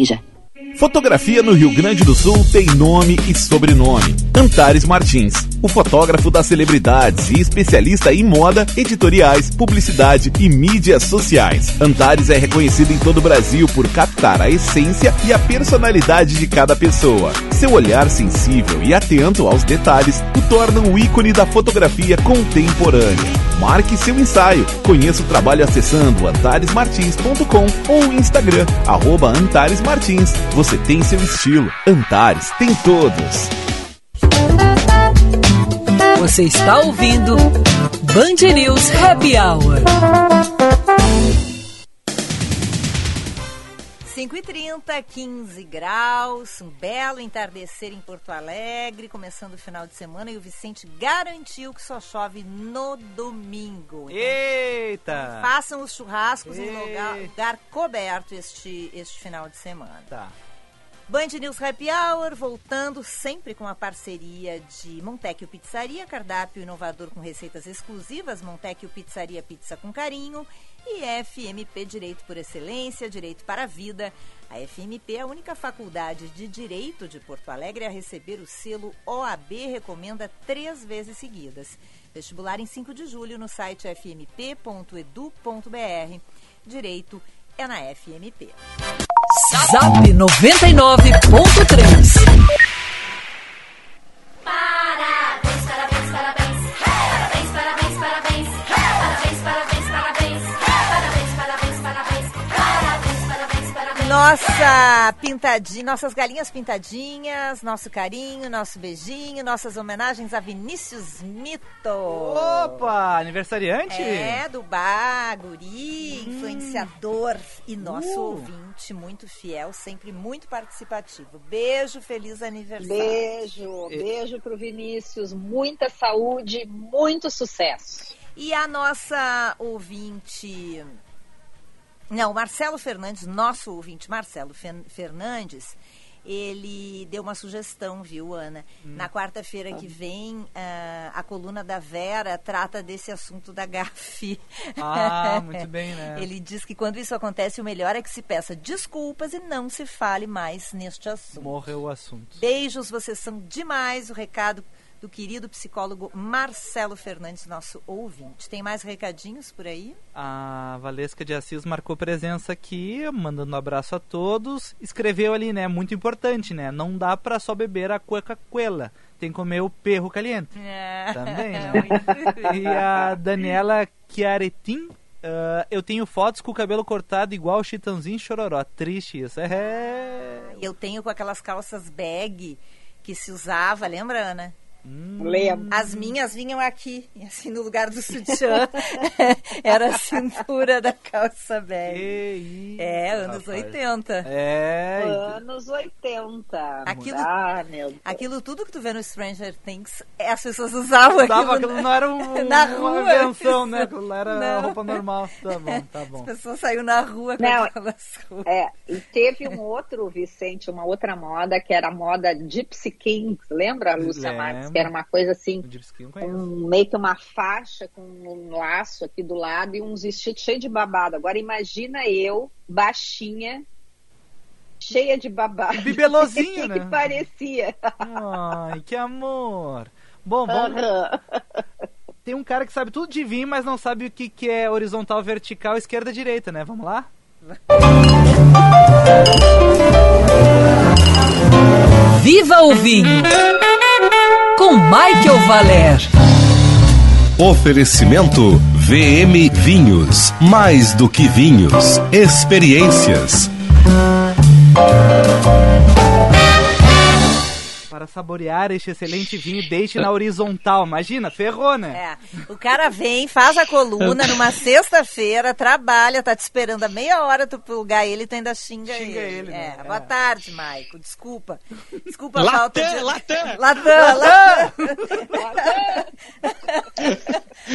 Speaker 9: Marisa Fotografia no Rio Grande do Sul tem nome e sobrenome. Antares Martins, o fotógrafo das celebridades e especialista em moda, editoriais, publicidade e mídias sociais. Antares é reconhecido em todo o Brasil por captar a essência e a personalidade de cada pessoa. Seu olhar sensível e atento aos detalhes o torna um ícone da fotografia contemporânea. Marque seu ensaio. Conheça o trabalho acessando antaresmartins.com ou Instagram, arroba Antares Martins. Você tem seu estilo. Antares tem todos.
Speaker 7: Você está ouvindo Band News Happy Hour.
Speaker 1: 5h30, 15 graus, um belo entardecer em Porto Alegre, começando o final de semana e o Vicente garantiu que só chove no domingo. Então,
Speaker 2: Eita!
Speaker 1: Façam os churrascos em
Speaker 2: Ei.
Speaker 1: lugar, lugar coberto este, este final de semana.
Speaker 2: Tá.
Speaker 1: Band News Happy Hour, voltando sempre com a parceria de Montecchio Pizzaria, cardápio inovador com receitas exclusivas, Montecchio Pizzaria Pizza com Carinho e FMP Direito por Excelência, Direito para a Vida. A FMP é a única faculdade de Direito de Porto Alegre a receber o selo OAB Recomenda três vezes seguidas. Vestibular em 5 de julho no site fmp.edu.br. Direito é na FMP.
Speaker 7: Zap 99.3.
Speaker 1: Nossa pintadinha, nossas galinhas pintadinhas, nosso carinho, nosso beijinho, nossas homenagens a Vinícius Mito.
Speaker 2: Opa, aniversariante?
Speaker 1: É, do bar, guri, influenciador e nosso
Speaker 2: Uh.
Speaker 1: ouvinte muito fiel, sempre muito participativo. Beijo, feliz aniversário.
Speaker 3: Beijo, beijo pro Vinícius, muita saúde, muito sucesso.
Speaker 1: E a nossa ouvinte. Não, Marcelo Fernandes, nosso ouvinte Marcelo Fernandes, ele deu uma sugestão, viu, Ana? Na quarta-feira que vem, ah, a coluna da Vera trata desse assunto da gafe.
Speaker 2: Ah, muito bem, né?
Speaker 1: Ele diz que quando isso acontece, o melhor é que se peça desculpas e não se fale mais neste assunto.
Speaker 2: Morreu o assunto.
Speaker 1: Beijos, vocês são demais. O recado do querido psicólogo Marcelo Fernandes, nosso ouvinte. Tem mais recadinhos por aí?
Speaker 2: A Valesca de Assis marcou presença aqui, mandando um abraço a todos. Escreveu ali, né? Muito importante, né? Não dá pra só beber a Coca-Cola. Tem que comer o perro caliente.
Speaker 1: É.
Speaker 2: Também, né? E a Daniela Chiaretin. ah, eu tenho fotos com o cabelo cortado igual o Chitãozinho Chororó. Triste isso. É.
Speaker 1: Eu tenho com aquelas calças bag que se usava, lembra, Ana?
Speaker 3: Lembro.
Speaker 1: As minhas vinham aqui, assim, no lugar do sutiã. Era a cintura da calça bag. É, anos
Speaker 2: rapaz.
Speaker 1: 80.
Speaker 2: É.
Speaker 3: Anos 80.
Speaker 1: Aquilo,
Speaker 3: Ah, meu Deus.
Speaker 1: aquilo tudo que tu vê no Stranger Things, é, as pessoas usavam
Speaker 2: Usava
Speaker 1: aquilo,
Speaker 2: aquilo, não era um,
Speaker 1: na
Speaker 2: uma
Speaker 1: rua.
Speaker 2: invenção, né? Aquilo era
Speaker 1: Não.
Speaker 2: roupa normal. Tá bom, tá
Speaker 1: As
Speaker 2: bom.
Speaker 1: pessoas saíram na rua com
Speaker 3: Não,
Speaker 1: aquelas roupas.
Speaker 3: É, e teve um outro, Vicente, uma outra moda, que era a moda Gypsy Kings. Lembra, Lúcia. Marques? Que era uma coisa assim, um, meio que uma faixa com um laço aqui do lado e uns vestidos cheios de babado. Agora imagina eu, baixinha, cheia de babado.
Speaker 2: Bibelozinho,
Speaker 3: que
Speaker 2: né?
Speaker 3: que parecia.
Speaker 2: Ai, que amor. Bom, vamos.
Speaker 3: Aham.
Speaker 2: Tem um cara que sabe tudo de vinho, mas não sabe o que, que é horizontal, vertical, esquerda, direita, né? Vamos lá?
Speaker 7: Viva o vinho! Com Michael Valer.
Speaker 10: Oferecimento VM Vinhos. Mais do que vinhos. Experiências.
Speaker 2: Para saborear este excelente vinho, deixe na horizontal. Imagina, ferrou, né?
Speaker 1: É. O cara vem, faz a coluna numa sexta-feira, trabalha, tá te esperando a meia hora tu plugar ele, tu ainda xinga,
Speaker 2: Xinga
Speaker 1: ele.
Speaker 2: ele,
Speaker 1: é.
Speaker 2: né? É.
Speaker 1: Boa tarde, Maico. Desculpa. Desculpa a falta de.
Speaker 11: latã.
Speaker 1: Latã, latã.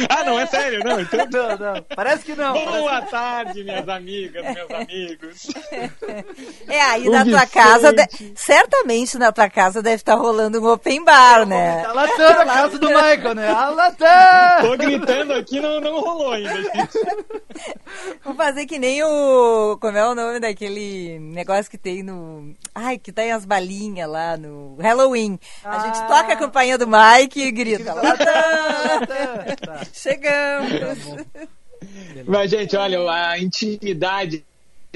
Speaker 11: Ah, não, é sério, não. Então...
Speaker 2: Não, não. Parece que não.
Speaker 11: Boa tarde, minhas amigas, meus amigos.
Speaker 1: É, aí
Speaker 11: O
Speaker 1: na tua casa, de- certamente na tua casa deve estar rolando um open bar, né?
Speaker 2: Tá latando a casa do Michael, né? A latã!
Speaker 11: Tô gritando aqui, não, não rolou ainda. gente.
Speaker 1: Vou fazer que nem o. Como é o nome daquele negócio que tem no. Ai, que tem as balinhas lá no Halloween. A gente
Speaker 2: Ah.
Speaker 1: toca a campainha do Mike e grita.
Speaker 2: "Latã!"
Speaker 1: latã.
Speaker 2: Tá.
Speaker 1: Chegamos.
Speaker 11: Mas, gente, olha, a intimidade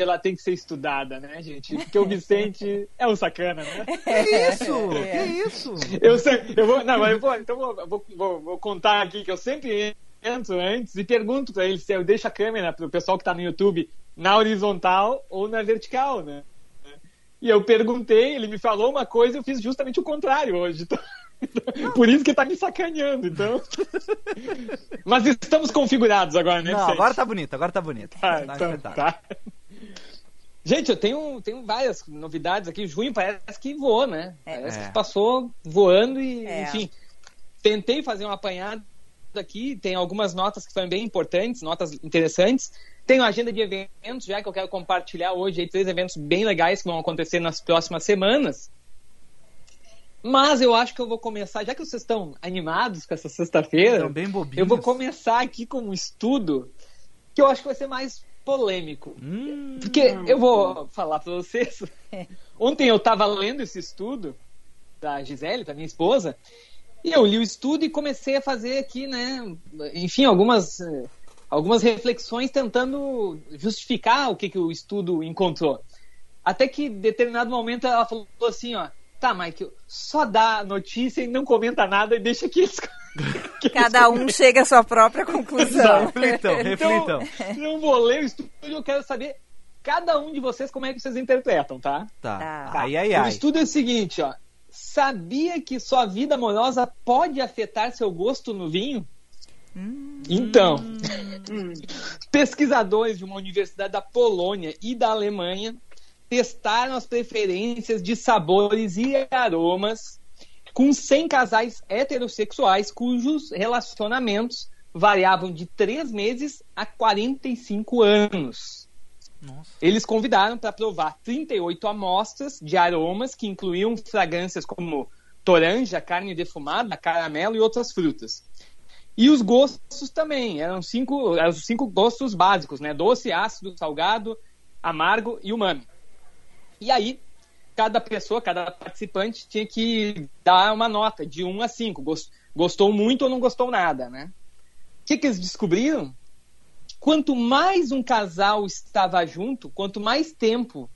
Speaker 11: ela tem que ser estudada, né, gente? Porque o Vicente é um sacana, né?
Speaker 2: Que isso?
Speaker 1: É.
Speaker 2: Que isso?
Speaker 11: Eu sei, eu vou, não, mas eu vou, então vou, vou, vou, vou contar aqui que eu sempre entro antes e pergunto pra ele se eu deixo a câmera pro pessoal que tá no YouTube na horizontal ou na vertical, né? E eu perguntei, ele me falou uma coisa e eu fiz justamente o contrário hoje. Então, por isso que tá me sacaneando, então. Mas estamos configurados agora, né,
Speaker 2: Não, agora tá bonito, agora tá bonito.
Speaker 11: Ah,
Speaker 2: Tá
Speaker 11: então, tá. Gente, eu tenho, tenho várias novidades aqui. Junho parece que voou, né? Parece
Speaker 2: É.
Speaker 11: que passou voando e,
Speaker 1: É.
Speaker 11: enfim. Tentei fazer um apanhado aqui. Tem algumas notas que foram bem importantes, notas interessantes. Tenho agenda de eventos já que eu quero compartilhar hoje. Aí, três eventos bem legais que vão acontecer nas próximas semanas. Mas eu acho que eu vou começar, já que vocês estão animados com essa sexta-feira,
Speaker 2: Estão bem bobinhos.
Speaker 11: eu vou começar aqui com um estudo que eu acho que vai ser mais polêmico.
Speaker 2: Hum,
Speaker 11: Porque eu vou falar para vocês. Ontem eu estava lendo esse estudo da Gisele, da minha esposa, e eu li o estudo e comecei a fazer aqui, né, enfim, algumas, algumas reflexões tentando justificar o que, que o estudo encontrou. Até que, em determinado momento, ela falou assim, ó, tá, Mike, só dá notícia e não comenta nada e deixa que eles...
Speaker 1: Cada um chega à sua própria conclusão.
Speaker 2: Reflitam, reflitam.
Speaker 11: Então, eu vou ler o estudo eu quero saber cada um de vocês como é que vocês interpretam, tá?
Speaker 2: Tá.
Speaker 1: Tá.
Speaker 2: Ai, ai,
Speaker 11: O
Speaker 2: ai.
Speaker 11: estudo é o seguinte, ó. Sabia que sua vida amorosa pode afetar seu gosto no vinho? Então, pesquisadores de uma universidade da Polônia e da Alemanha testaram as preferências de sabores e aromas com 100 casais heterossexuais cujos relacionamentos variavam de 3 meses a 45 anos.
Speaker 2: Nossa.
Speaker 11: Eles convidaram para provar 38 amostras de aromas que incluíam fragrâncias como toranja, carne defumada, caramelo e outras frutas. E os gostos também, eram cinco, eram os cinco gostos básicos, né? Doce, ácido, salgado, amargo e umami. E aí, cada pessoa, cada participante tinha que dar uma nota de 1 a 5. Gos- Gostou muito ou não gostou nada, né? O que, que eles descobriram? Quanto mais um casal estava junto, quanto mais tempo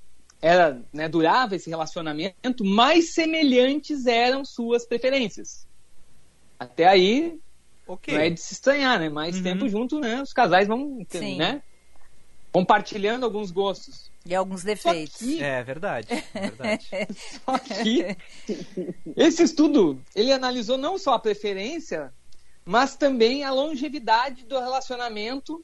Speaker 11: era, né, durava esse relacionamento, mais semelhantes eram suas preferências. Até aí,
Speaker 2: Ok.
Speaker 11: não é de se estranhar, né? Mais
Speaker 2: Uhum.
Speaker 11: tempo junto, né? Os casais vão,
Speaker 1: Sim.
Speaker 11: né? Compartilhando alguns gostos.
Speaker 1: E alguns defeitos.
Speaker 11: que-
Speaker 2: É verdade. é verdade.
Speaker 11: Só que esse estudo, ele analisou não só a preferência, mas também a longevidade do relacionamento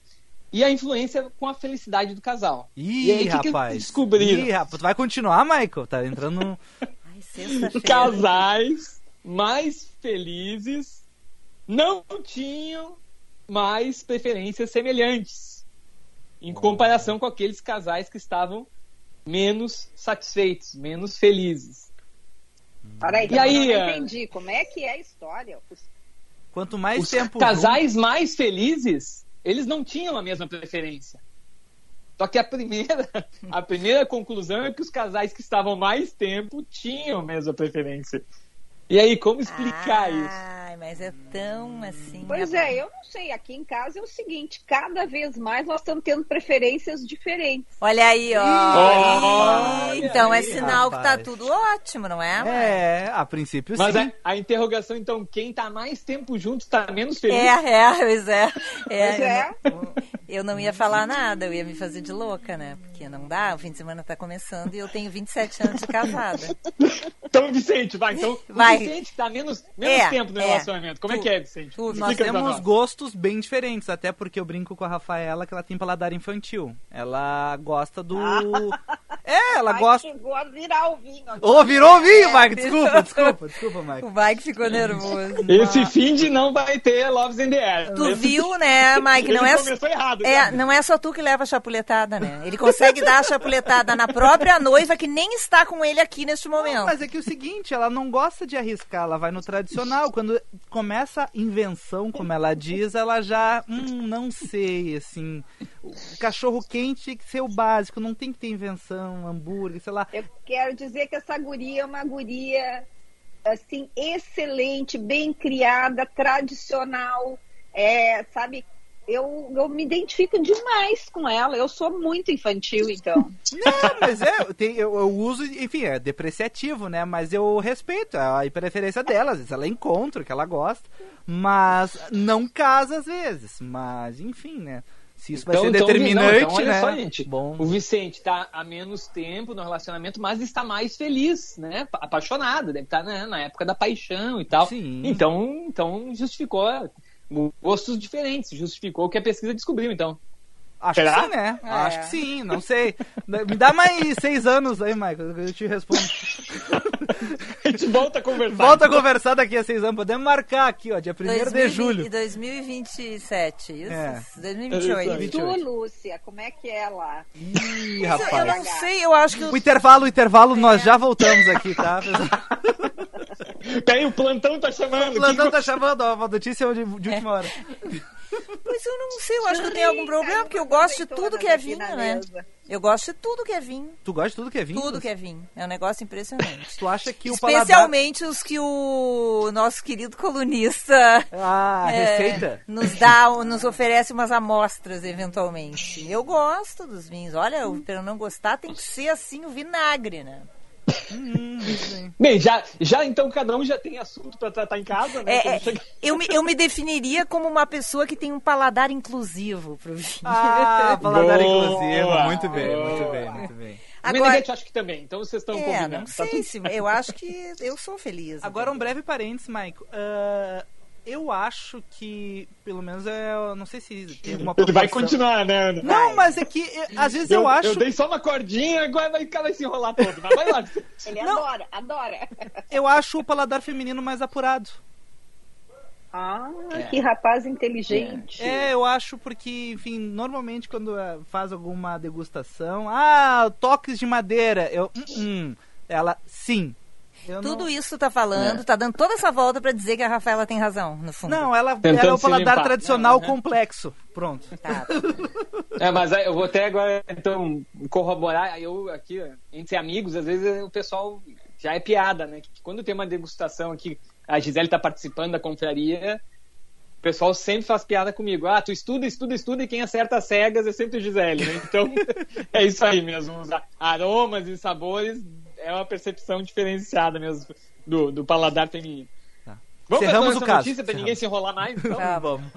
Speaker 11: e a influência com a felicidade do casal.
Speaker 2: Ih,
Speaker 11: e aí, que
Speaker 2: rapaz.
Speaker 11: eles descobriram?
Speaker 2: Ih, rapaz. Tu vai continuar, Michael? Tá entrando no...
Speaker 1: Ai.
Speaker 11: Casais mais felizes não tinham mais preferências semelhantes em comparação com aqueles casais que estavam menos satisfeitos, menos felizes.
Speaker 3: Peraí,
Speaker 11: E aí,
Speaker 3: eu não entendi. Como é que é a história?
Speaker 2: Quanto mais
Speaker 11: Os
Speaker 2: tempo
Speaker 11: casais mais felizes, eles não tinham a mesma preferência. Só que a primeira, a primeira conclusão é que os casais que estavam mais tempo tinham a mesma preferência. E aí, como explicar isso?
Speaker 1: Ai, mas é tão assim.
Speaker 3: Pois é, eu não sei. Aqui em casa é o seguinte: cada vez mais nós estamos tendo preferências diferentes.
Speaker 1: Olha aí, ó.
Speaker 11: Olha
Speaker 1: então é
Speaker 2: aí,
Speaker 1: sinal que tá
Speaker 2: rapaz.
Speaker 1: tudo ótimo, não é?
Speaker 2: É, a princípio
Speaker 11: Mas
Speaker 2: sim.
Speaker 11: a, a interrogação, então, quem tá mais tempo junto tá menos feliz?
Speaker 1: É, é, pois é. é,
Speaker 3: Pois é.
Speaker 1: Eu, não, ia falar nada, eu ia me fazer de louca, né? Porque não dá, o fim de semana tá começando e eu tenho 27 anos de casada.
Speaker 11: Então, Vicente, vai. Então,
Speaker 1: Vai.
Speaker 11: o Vicente tá menos, menos
Speaker 1: É,
Speaker 11: tempo no
Speaker 1: é.
Speaker 11: relacionamento. Como é
Speaker 1: Tu-
Speaker 11: que é, Vicente?
Speaker 1: tu-
Speaker 2: Nós temos
Speaker 11: nós.
Speaker 2: gostos bem diferentes, até porque eu brinco com a Rafaela que ela tem paladar infantil. Ela gosta do. É, ela
Speaker 3: Ai,
Speaker 2: gosta.
Speaker 3: chegou a virar o vinho.
Speaker 2: Ô, virou vinho, Mike! Desculpa, desculpa, desculpa, Mike.
Speaker 1: O Mike ficou nervoso.
Speaker 11: Esse fim de não vai ter Loves in the Air.
Speaker 1: Tu
Speaker 11: Esse
Speaker 1: viu, né, Mike? Não
Speaker 11: Ele
Speaker 1: é,
Speaker 11: começou errado,
Speaker 1: é, não é só tu que leva a chapuletada, né? Ele consegue dar a chapuletada na própria noiva que nem está com ele aqui neste momento.
Speaker 2: Não, mas é que o seguinte, ela não gosta de arriscar, ela vai no tradicional. Quando começa a invenção, como ela diz, ela já, hum, não sei, assim. O cachorro quente tem que ser o básico, não tem que ter invenção, hambúrguer, sei lá.
Speaker 3: Eu quero dizer que essa guria é uma guria assim excelente, bem criada, tradicional, é, sabe? Eu, eu me identifico demais com ela. Eu sou muito infantil, então.
Speaker 2: Não, mas é, eu, tenho- eu- eu uso, enfim, é depreciativo, né? Mas eu respeito a preferência dela, às vezes ela encontra o que ela gosta, mas não casa às vezes. Mas, enfim, né? Se isso vai ser
Speaker 11: não,
Speaker 2: determinante,
Speaker 11: então, olha
Speaker 2: né?
Speaker 11: só, gente.
Speaker 2: Bom.
Speaker 11: O Vicente tá há menos tempo no relacionamento, mas está mais feliz, né? Pa- Apaixonado, deve estar né, na época da paixão e tal.
Speaker 2: Sim.
Speaker 11: Então, então justificou gostos diferentes, justificou o que a pesquisa descobriu, então.
Speaker 2: Acho
Speaker 11: Será?
Speaker 2: que sim, né?
Speaker 1: É.
Speaker 2: Acho que sim, não sei. Me dá mais seis anos aí, Michael, que eu te respondo.
Speaker 11: A gente volta a conversar.
Speaker 2: Volta a conversar daqui a seis anos. Podemos marcar aqui, ó, dia 1 de
Speaker 1: 2020
Speaker 2: julho.
Speaker 1: 2027, isso?
Speaker 2: É.
Speaker 1: 2028.
Speaker 3: E tu, Lúcia, como é que é lá?
Speaker 2: Ih,
Speaker 1: Eu
Speaker 2: rapaz.
Speaker 1: não sei, eu acho que...
Speaker 2: O intervalo, o intervalo,
Speaker 1: É.
Speaker 2: nós já voltamos aqui, tá?
Speaker 11: Peraí, o plantão tá chamando.
Speaker 2: O plantão tá chamando, ó, uma notícia de, de última hora.
Speaker 1: Pois eu não sei, eu acho que eu tenho algum problema, porque eu gosto de tudo que é vinho, né?
Speaker 3: mesa.
Speaker 1: Eu gosto de tudo que é vinho.
Speaker 2: Tu gosta de tudo que é vinho?
Speaker 1: Tudo que é vinho. É um negócio impressionante.
Speaker 2: Tu acha que o paladar...
Speaker 1: Especialmente os que o nosso querido colunista
Speaker 2: Ah,
Speaker 1: é,
Speaker 2: receita?
Speaker 1: nos dá, nos oferece umas amostras eventualmente. Eu gosto dos vinhos. Olha, para não gostar tem que ser assim o vinagre, né?
Speaker 11: Bem, já, já então cada um já tem assunto pra tratar em casa, né?
Speaker 1: É, é, eu, me, eu me definiria como uma pessoa que tem um paladar inclusivo pro vinho.
Speaker 2: Ah, paladar
Speaker 11: Boa.
Speaker 2: inclusivo. Muito bem,
Speaker 11: Boa.
Speaker 2: muito bem, muito bem.
Speaker 1: Agora-
Speaker 11: acho que também. Então vocês estão
Speaker 1: É,
Speaker 11: combinando.
Speaker 1: não
Speaker 11: Tá
Speaker 1: sei
Speaker 11: tudo-
Speaker 1: se. Eu acho que eu sou feliz.
Speaker 2: Agora um breve parênteses, Maico. Ah, eu acho que, pelo menos, é, eu não sei se tem alguma
Speaker 11: Ele vai
Speaker 2: proporção-
Speaker 11: continuar, né?
Speaker 2: Não, mas é que eh, às vezes eu, acho.
Speaker 11: Eu dei só uma cordinha, agora vai, vai se enrolar todo. Mas vai lá.
Speaker 3: Ele adora, adora.
Speaker 2: Eu acho o paladar feminino mais apurado.
Speaker 3: Ah, que rapaz inteligente.
Speaker 2: É, eu acho porque, enfim, normalmente quando eh, faz alguma degustação, ah, toques de madeira, eu, hum, hum. ela, sim. Eu
Speaker 1: Tudo
Speaker 2: não...
Speaker 1: isso tá falando,
Speaker 2: É.
Speaker 1: tá dando toda essa volta pra dizer que a Rafaela tem razão, no fundo.
Speaker 2: Não, ela,
Speaker 11: Tentando
Speaker 2: ela é o paladar tradicional
Speaker 11: Não, né?
Speaker 2: complexo. Pronto.
Speaker 1: Tá.
Speaker 11: É, mas eu vou até agora, então, corroborar. Eu aqui, entre amigos, às vezes o pessoal já é piada, né? Que quando tem uma degustação aqui, a Gisele tá participando da confraria, o pessoal sempre faz piada comigo. Ah, tu estuda, estuda, estuda, e quem acerta as cegas é sempre o Gisele, né? Então, é isso aí mesmo. Os aromas e sabores é uma percepção diferenciada mesmo do, do paladar feminino. Vamos
Speaker 2: Encerramos
Speaker 11: para
Speaker 2: o caso.
Speaker 11: notícia pra ninguém se enrolar mais? Então?
Speaker 1: Tá.
Speaker 2: Vamos.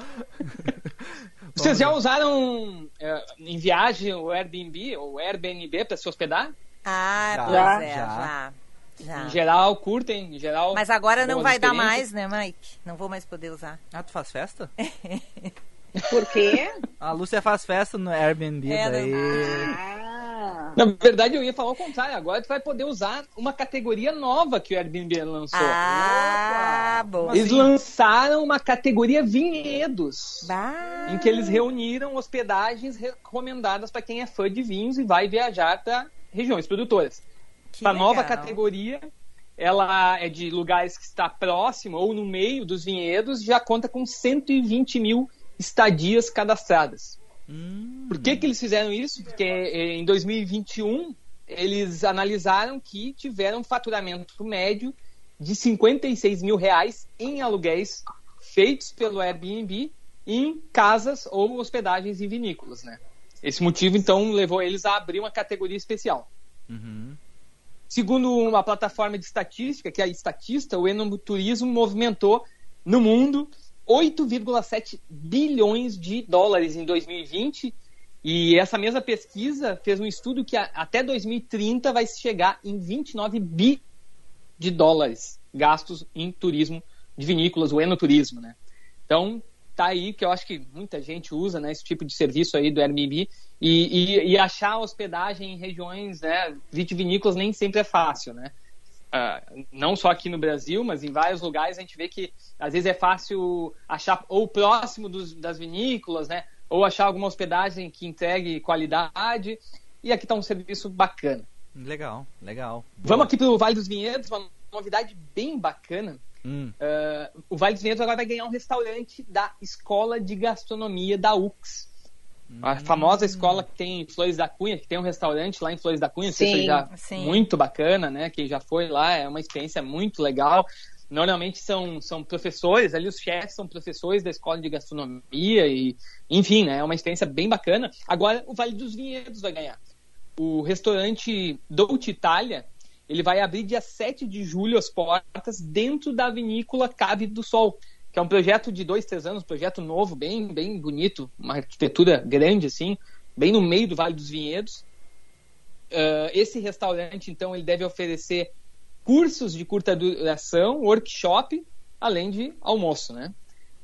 Speaker 11: Vocês já usaram é, em viagem o Airbnb ou Airbnb para se hospedar?
Speaker 1: Ah,
Speaker 2: Já,
Speaker 1: pois
Speaker 11: já,
Speaker 1: é, já. já.
Speaker 11: Em geral, curtem, em geral.
Speaker 1: Mas agora não vai dar mais, né, Mike? Não vou mais poder usar.
Speaker 2: Ah, tu faz festa?
Speaker 3: Por quê?
Speaker 2: A Lúcia faz festa no Airbnb,
Speaker 1: É,
Speaker 2: daí...
Speaker 3: Ah,
Speaker 11: Na verdade, eu ia falar o contrário. Agora tu vai poder usar uma categoria nova que o Airbnb lançou.
Speaker 1: Ah, bom.
Speaker 11: Eles lançaram uma categoria vinhedos.
Speaker 1: Bah.
Speaker 11: Em que eles reuniram hospedagens recomendadas para quem é fã de vinhos e vai viajar para regiões produtoras.
Speaker 1: Que
Speaker 11: A nova categoria, ela é de lugares que está próximo ou no meio dos vinhedos, já conta com 120 mil estadias cadastradas.
Speaker 2: Hum,
Speaker 11: Por que, que eles fizeram isso? Porque eh, em 2021 eles analisaram que tiveram um faturamento médio de 56 mil reais em aluguéis feitos pelo Airbnb em casas ou hospedagens em vinícolas, né? Esse motivo, então, levou eles a abrir uma categoria especial.
Speaker 2: uhum.
Speaker 11: Segundo uma plataforma de estatística, que é a Estatista, o enoturismo movimentou no mundo 8,7 bilhões de dólares em 2020. E essa mesma pesquisa fez um estudo que até 2030 vai chegar em 29 bi de dólares gastos em turismo de vinícolas, o enoturismo, né? Então, tá aí que eu acho que muita gente usa, né, esse tipo de serviço aí do Airbnb e, e, e achar hospedagem em regiões, né, vitivinícolas nem sempre é fácil, né? Ah, não só aqui no Brasil, mas em vários lugares a gente vê que às vezes é fácil achar ou próximo dos, das vinícolas, né? Ou achar alguma hospedagem que entregue qualidade. E aqui está um serviço bacana.
Speaker 2: Legal, legal.
Speaker 11: Vamos aqui para o Vale dos Vinhedos, uma novidade bem bacana.
Speaker 2: Hum.
Speaker 11: Ah, o Vale dos Vinhedos agora vai ganhar um restaurante da Escola de Gastronomia da UX. A famosa escola que tem em Flores da Cunha, que tem um restaurante lá em Flores da Cunha,
Speaker 3: Sim,
Speaker 11: você já
Speaker 1: sim.
Speaker 11: muito bacana, né? Quem já foi lá, é uma experiência muito legal. Normalmente são, são professores, ali os chefes são professores da escola de gastronomia e, enfim, né? É uma experiência bem bacana. Agora o Vale dos Vinhedos vai ganhar. O restaurante Dolce Itália, ele vai abrir dia 7 de julho as portas dentro da vinícola Cave do Sol, que é um projeto de dois, três anos, um projeto novo, bem, bem bonito, uma arquitetura grande, assim, bem no meio do Vale dos Vinhedos. Ah, esse restaurante, então, ele deve oferecer cursos de curta duração, workshop, além de almoço, né?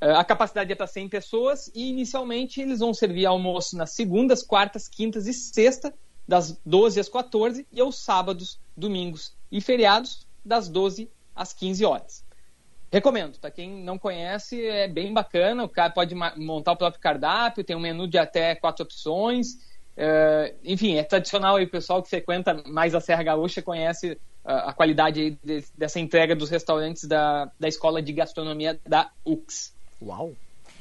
Speaker 11: Eh, A capacidade é para 100 pessoas e inicialmente eles vão servir almoço nas segundas, quartas, quintas e sexta, das 12 às 14 e aos sábados, domingos e feriados, das 12 às 15 horas. Recomendo, para quem não conhece, é bem bacana. O cara pode montar o próprio cardápio, tem um menu de até quatro opções. Eh, enfim, é tradicional aí o pessoal que frequenta mais a Serra Gaúcha conhece ah, a qualidade de- dessa entrega dos restaurantes da, da Escola de Gastronomia da UX.
Speaker 2: Uau!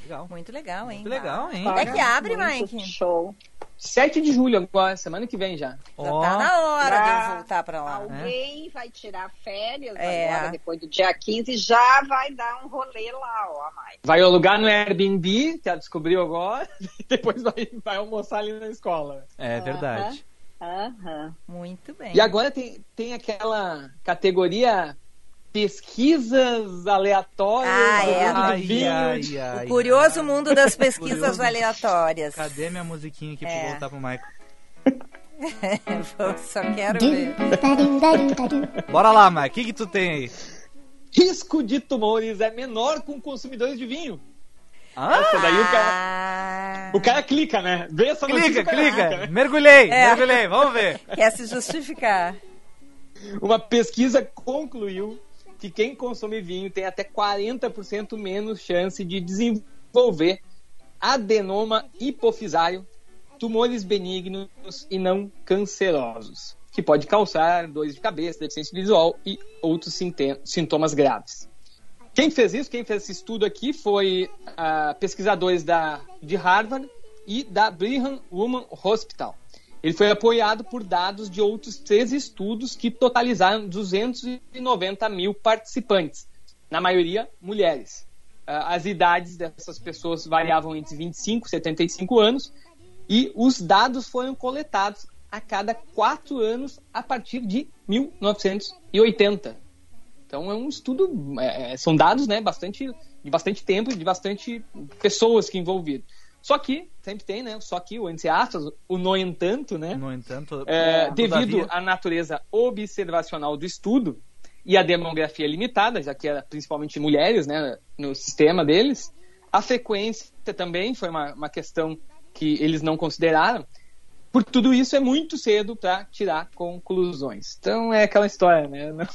Speaker 2: Legal.
Speaker 1: Muito legal, hein?
Speaker 2: Muito legal, hein?
Speaker 1: É que abre,
Speaker 3: Muito
Speaker 1: Mike?
Speaker 3: Show.
Speaker 11: 7 de julho agora, semana que vem já.
Speaker 1: Já tá na hora de
Speaker 3: Pra
Speaker 1: eu voltar pra lá.
Speaker 3: Alguém vai tirar férias
Speaker 1: É.
Speaker 3: agora, depois do dia 15, já vai dar um rolê lá, ó, Mike.
Speaker 11: Vai alugar no Airbnb, que ela descobriu agora, e depois vai, vai almoçar ali na escola.
Speaker 2: É verdade.
Speaker 3: Aham.
Speaker 1: Muito bem.
Speaker 11: E agora tem, tem aquela categoria pesquisas aleatórias.
Speaker 1: Ah, é.
Speaker 2: Ai, ai, ai.
Speaker 1: O curioso mundo das pesquisas
Speaker 2: Curioso.
Speaker 1: aleatórias.
Speaker 2: Cadê minha musiquinha aqui
Speaker 1: É.
Speaker 2: pra voltar pro Michael?
Speaker 1: Só quero ver.
Speaker 2: Bora lá, Mike. O que, que tu tem aí?
Speaker 11: Risco de tumores é menor com consumidores de vinho.
Speaker 2: Ah,
Speaker 11: Essa daí o cara,
Speaker 1: Ah,
Speaker 11: o cara clica, né? Vê essa
Speaker 2: clica, clica.
Speaker 11: né?
Speaker 2: Mergulhei,
Speaker 1: É.
Speaker 2: mergulhei. Vamos ver.
Speaker 1: quer se justificar.
Speaker 11: Uma pesquisa concluiu que quem consome vinho tem até 40% menos chance de desenvolver adenoma hipofisário, tumores benignos e não cancerosos, que pode causar dores de cabeça, deficiência visual e outros sintomas graves. Quem fez isso, quem fez esse estudo aqui foi ah, pesquisadores da, de Harvard e da Brigham Women Hospital. Ele foi apoiado por dados de outros três estudos que totalizaram 290 mil participantes, na maioria mulheres. Ah, As idades dessas pessoas variavam entre 25 e 75 anos e os dados foram coletados a cada quatro anos a partir de 1980. Então é um estudo, é, são dados né, bastante, de bastante tempo, de bastante pessoas que envolvidas. Só que, sempre tem, né? Só que, o entre aspas, o no entanto, né?
Speaker 2: No entanto,
Speaker 11: É, devido
Speaker 2: todavia-
Speaker 11: à natureza observacional do estudo e à demografia limitada, já que era principalmente mulheres né, no sistema deles, a frequência também foi uma, uma questão que eles não consideraram. Por tudo isso, é muito cedo para tirar conclusões. Então, é aquela história, né?
Speaker 2: Não.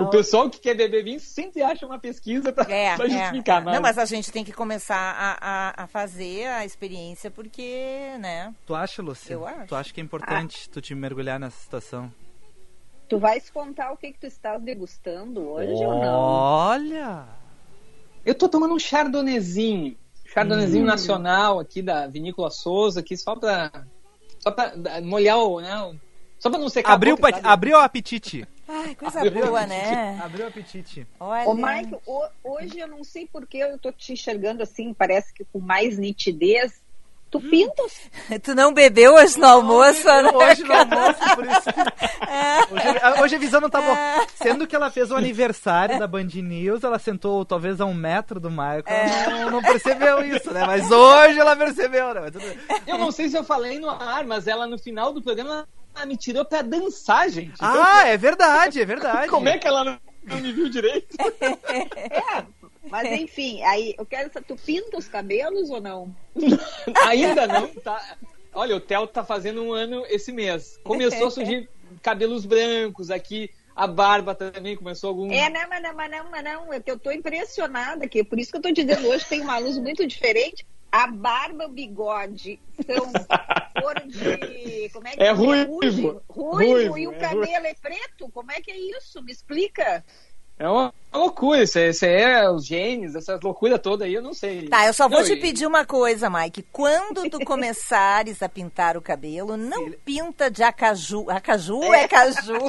Speaker 11: O pessoal que quer beber vinho sempre acha uma pesquisa para
Speaker 1: É,
Speaker 11: justificar.
Speaker 1: é.
Speaker 11: Mas...
Speaker 1: Não, mas a gente tem que começar a, a, a fazer a experiência porque, né?
Speaker 2: Tu acha, Lucia?
Speaker 1: Eu acho.
Speaker 2: Tu acha que é importante tu te mergulhar nessa situação?
Speaker 3: Tu vais contar o que, que tu estás degustando hoje ou não?
Speaker 2: Olha!
Speaker 11: Eu tô tomando um chardonnayzinho. Chardonnayzinho
Speaker 1: Hum.
Speaker 11: nacional aqui da Vinícola Souza, aqui só pra, só pra molhar o, né, o- Só pra não secar
Speaker 2: Abriu,
Speaker 11: a boca,
Speaker 2: pa-
Speaker 11: sabe?
Speaker 2: abriu o apetite.
Speaker 1: Ai, coisa
Speaker 11: Abriu
Speaker 1: boa, né?
Speaker 2: Abriu o apetite.
Speaker 1: Olha.
Speaker 3: Ô, Mike, ho- hoje eu não sei porque eu tô te enxergando assim, parece que com mais nitidez. Tu
Speaker 1: Hum.
Speaker 3: pintas?
Speaker 1: Tu não bebeu hoje no almoço, né?
Speaker 2: Hoje no almoço, por isso. Hoje, a- hoje a visão não tá boa. Sendo que ela fez o aniversário da Band News, ela sentou talvez a um metro do Michael. Ela não, não percebeu isso, né? Mas hoje ela percebeu, né? Mas tudo bem.
Speaker 11: Eu não sei se eu falei no ar, mas ela no final do programa me tirou pra dançar, gente. Então,
Speaker 2: Ah, é verdade, é verdade.
Speaker 11: Como é que ela não, não me viu direito?
Speaker 3: É, mas enfim, aí eu quero saber, tu pinta os cabelos ou não?
Speaker 11: Ainda não, tá? Olha, o Theo tá fazendo um ano esse mês. Começou a surgir cabelos brancos aqui, a barba também começou algum.
Speaker 3: É, não, mas não, mas não, mas não, é que eu tô impressionada aqui, por isso que eu tô dizendo hoje tem uma luz muito diferente. A barba, o bigode são cor de. Como é que
Speaker 11: É
Speaker 3: é?
Speaker 11: ruivo.
Speaker 3: Ruivo,
Speaker 11: Ruivo,
Speaker 3: e o
Speaker 11: é
Speaker 3: cabelo é preto? Como é que é isso? Me explica.
Speaker 11: É uma, uma loucura, isso é, isso é os genes, essa loucura toda aí, eu não sei.
Speaker 1: Tá, eu só vou
Speaker 11: Não,
Speaker 1: te
Speaker 11: e-
Speaker 1: pedir uma coisa, Mike. Quando tu começares a pintar o cabelo, não pinta de acaju. Acaju é, caju.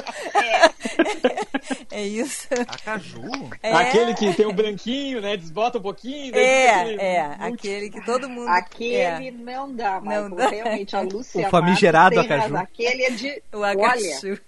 Speaker 1: É, isso.
Speaker 2: Acaju?
Speaker 1: É.
Speaker 11: Aquele que tem o branquinho, né? Desbota um pouquinho. aquele
Speaker 1: É, é. Aquele que todo mundo.
Speaker 3: Aquele
Speaker 1: é.
Speaker 3: não dá, Michael.
Speaker 1: Não dá.
Speaker 3: Realmente, a Lúcia
Speaker 2: O famigerado acaju.
Speaker 3: razão. Aquele é de.
Speaker 1: O
Speaker 3: Olha,
Speaker 1: acaju.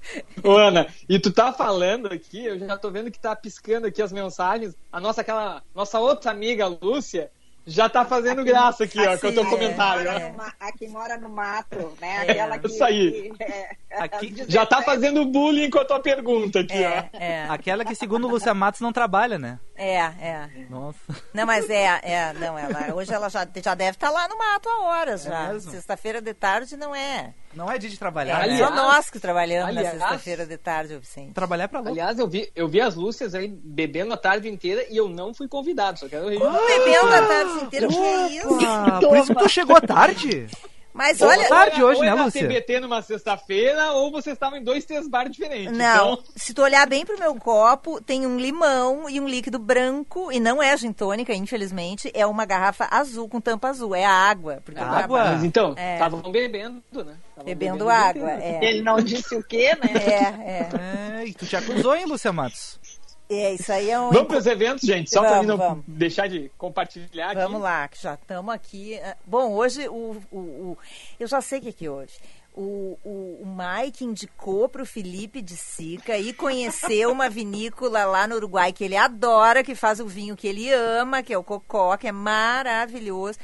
Speaker 11: Ô, Ana, e tu tá falando aqui, eu já tô vendo que tá piscando aqui as mensagens. A nossa, aquela, nossa outra amiga, Lúcia, já tá fazendo graça aqui, ó, com o teu
Speaker 1: Assim,
Speaker 11: comentário.
Speaker 3: ma- a que mora no mato, né?
Speaker 1: É,
Speaker 3: Aquela que.
Speaker 11: isso aí.
Speaker 3: que- é,
Speaker 2: Aqui-
Speaker 11: Já tá
Speaker 3: 17.
Speaker 11: fazendo bullying com a tua pergunta aqui,
Speaker 1: É,
Speaker 11: ó.
Speaker 1: é.
Speaker 2: Aquela que, segundo Lúcia Matos, não trabalha, né?
Speaker 1: É, é.
Speaker 2: Nossa.
Speaker 1: Não, mas é, é, não, ela, hoje ela já, já deve estar lá no mato há horas
Speaker 2: É
Speaker 1: já. Sexta-feira de tarde não é.
Speaker 2: Não é dia de trabalhar,
Speaker 1: É
Speaker 2: né?
Speaker 1: só nós que trabalhamos
Speaker 11: aliás-
Speaker 1: na sexta-feira de tarde, Vicente.
Speaker 2: Trabalhar pra louco.
Speaker 11: Aliás, eu vi, eu vi as Lúcias aí bebendo a tarde inteira e eu não fui convidado, só quero rir.
Speaker 1: Bebendo a tarde inteira, que é isso?
Speaker 2: Por isso que tu chegou tarde.
Speaker 1: Mas
Speaker 11: Ou-
Speaker 1: olha.
Speaker 2: tarde hoje,
Speaker 11: ou
Speaker 2: né,
Speaker 11: era
Speaker 2: Lúcia?
Speaker 11: TBT numa sexta-feira, ou vocês estavam em dois, três bares diferentes.
Speaker 1: Não,
Speaker 11: Então,
Speaker 1: se tu olhar bem pro meu copo, tem um limão e um líquido branco, e não é gin tônica, infelizmente, é uma garrafa azul com tampa azul, é a água. Porque eu
Speaker 2: Água?
Speaker 11: mas então,
Speaker 1: É.
Speaker 11: estavam bebendo, né? Tavam
Speaker 1: Bebendo
Speaker 11: o
Speaker 1: água, é.
Speaker 3: Ele não disse o quê, né?
Speaker 1: É, é.
Speaker 2: É, e tu te acusou, hein, Lúcia Matos?
Speaker 1: É, isso aí é um.
Speaker 11: Vamos para os eventos, gente, só para não
Speaker 1: vamos.
Speaker 11: deixar de compartilhar aqui.
Speaker 1: Vamos lá, que já estamos aqui. Ah, Bom, hoje o, o, o- eu já sei o que que hoje. O, o, o Mike indicou para o Felipe de Sica ir conhecer uma vinícola lá no Uruguai que ele adora, que faz o vinho que ele ama, que é o Cocó, que é maravilhoso,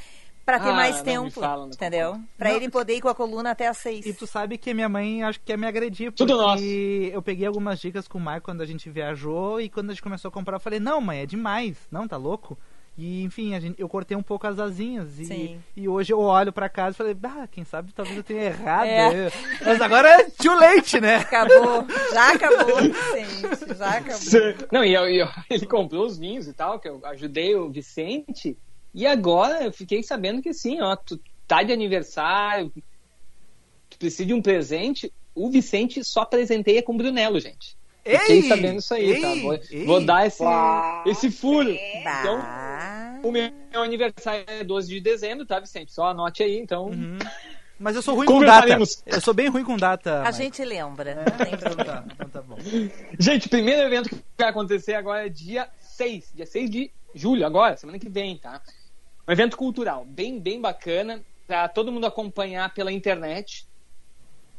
Speaker 1: para ter
Speaker 11: Ah,
Speaker 1: mais tempo, entendeu? Para
Speaker 2: Não.
Speaker 1: ele poder ir com a coluna até às seis.
Speaker 2: E tu sabe que minha mãe acho que quer me agredir. Porque
Speaker 11: Tudo nosso.
Speaker 2: eu peguei algumas dicas com o Maicon quando a gente viajou e quando a gente começou a comprar, eu falei, não, mãe, é demais. Não, tá louco? E, enfim, a gente, eu cortei um pouco as asinhas. E,
Speaker 1: Sim.
Speaker 2: e hoje eu olho pra casa e falei, ah, quem sabe talvez eu tenha errado.
Speaker 1: É.
Speaker 2: Mas agora é too late, né?
Speaker 1: Acabou, já acabou, Vicente, já acabou.
Speaker 11: Não, e eu- e eu- ele comprou os vinhos e tal, que eu ajudei o Vicente. E agora eu fiquei sabendo que sim, ó, tu tá de aniversário, tu precisa de um presente. O Vicente só presenteia com Brunello, gente. Fiquei
Speaker 2: Ei!
Speaker 11: sabendo isso aí, tá?
Speaker 2: Ei!
Speaker 11: Vou,
Speaker 2: Ei!
Speaker 11: vou dar esse,
Speaker 3: Uau!
Speaker 11: esse furo.
Speaker 1: É.
Speaker 11: Então, o meu aniversário é 12 de dezembro, tá, Vicente? Só anote aí, então.
Speaker 2: Uhum. Mas eu sou ruim com data. Eu sou bem ruim com data.
Speaker 1: A
Speaker 2: Maicon.
Speaker 1: gente lembra, não tem
Speaker 2: Então
Speaker 1: problema.
Speaker 2: tá, então tá bom.
Speaker 11: Gente, o primeiro evento que vai acontecer agora é dia 6, dia 6 de julho, agora, semana que vem, tá? Um evento cultural, bem, bem bacana, pra todo mundo acompanhar pela internet.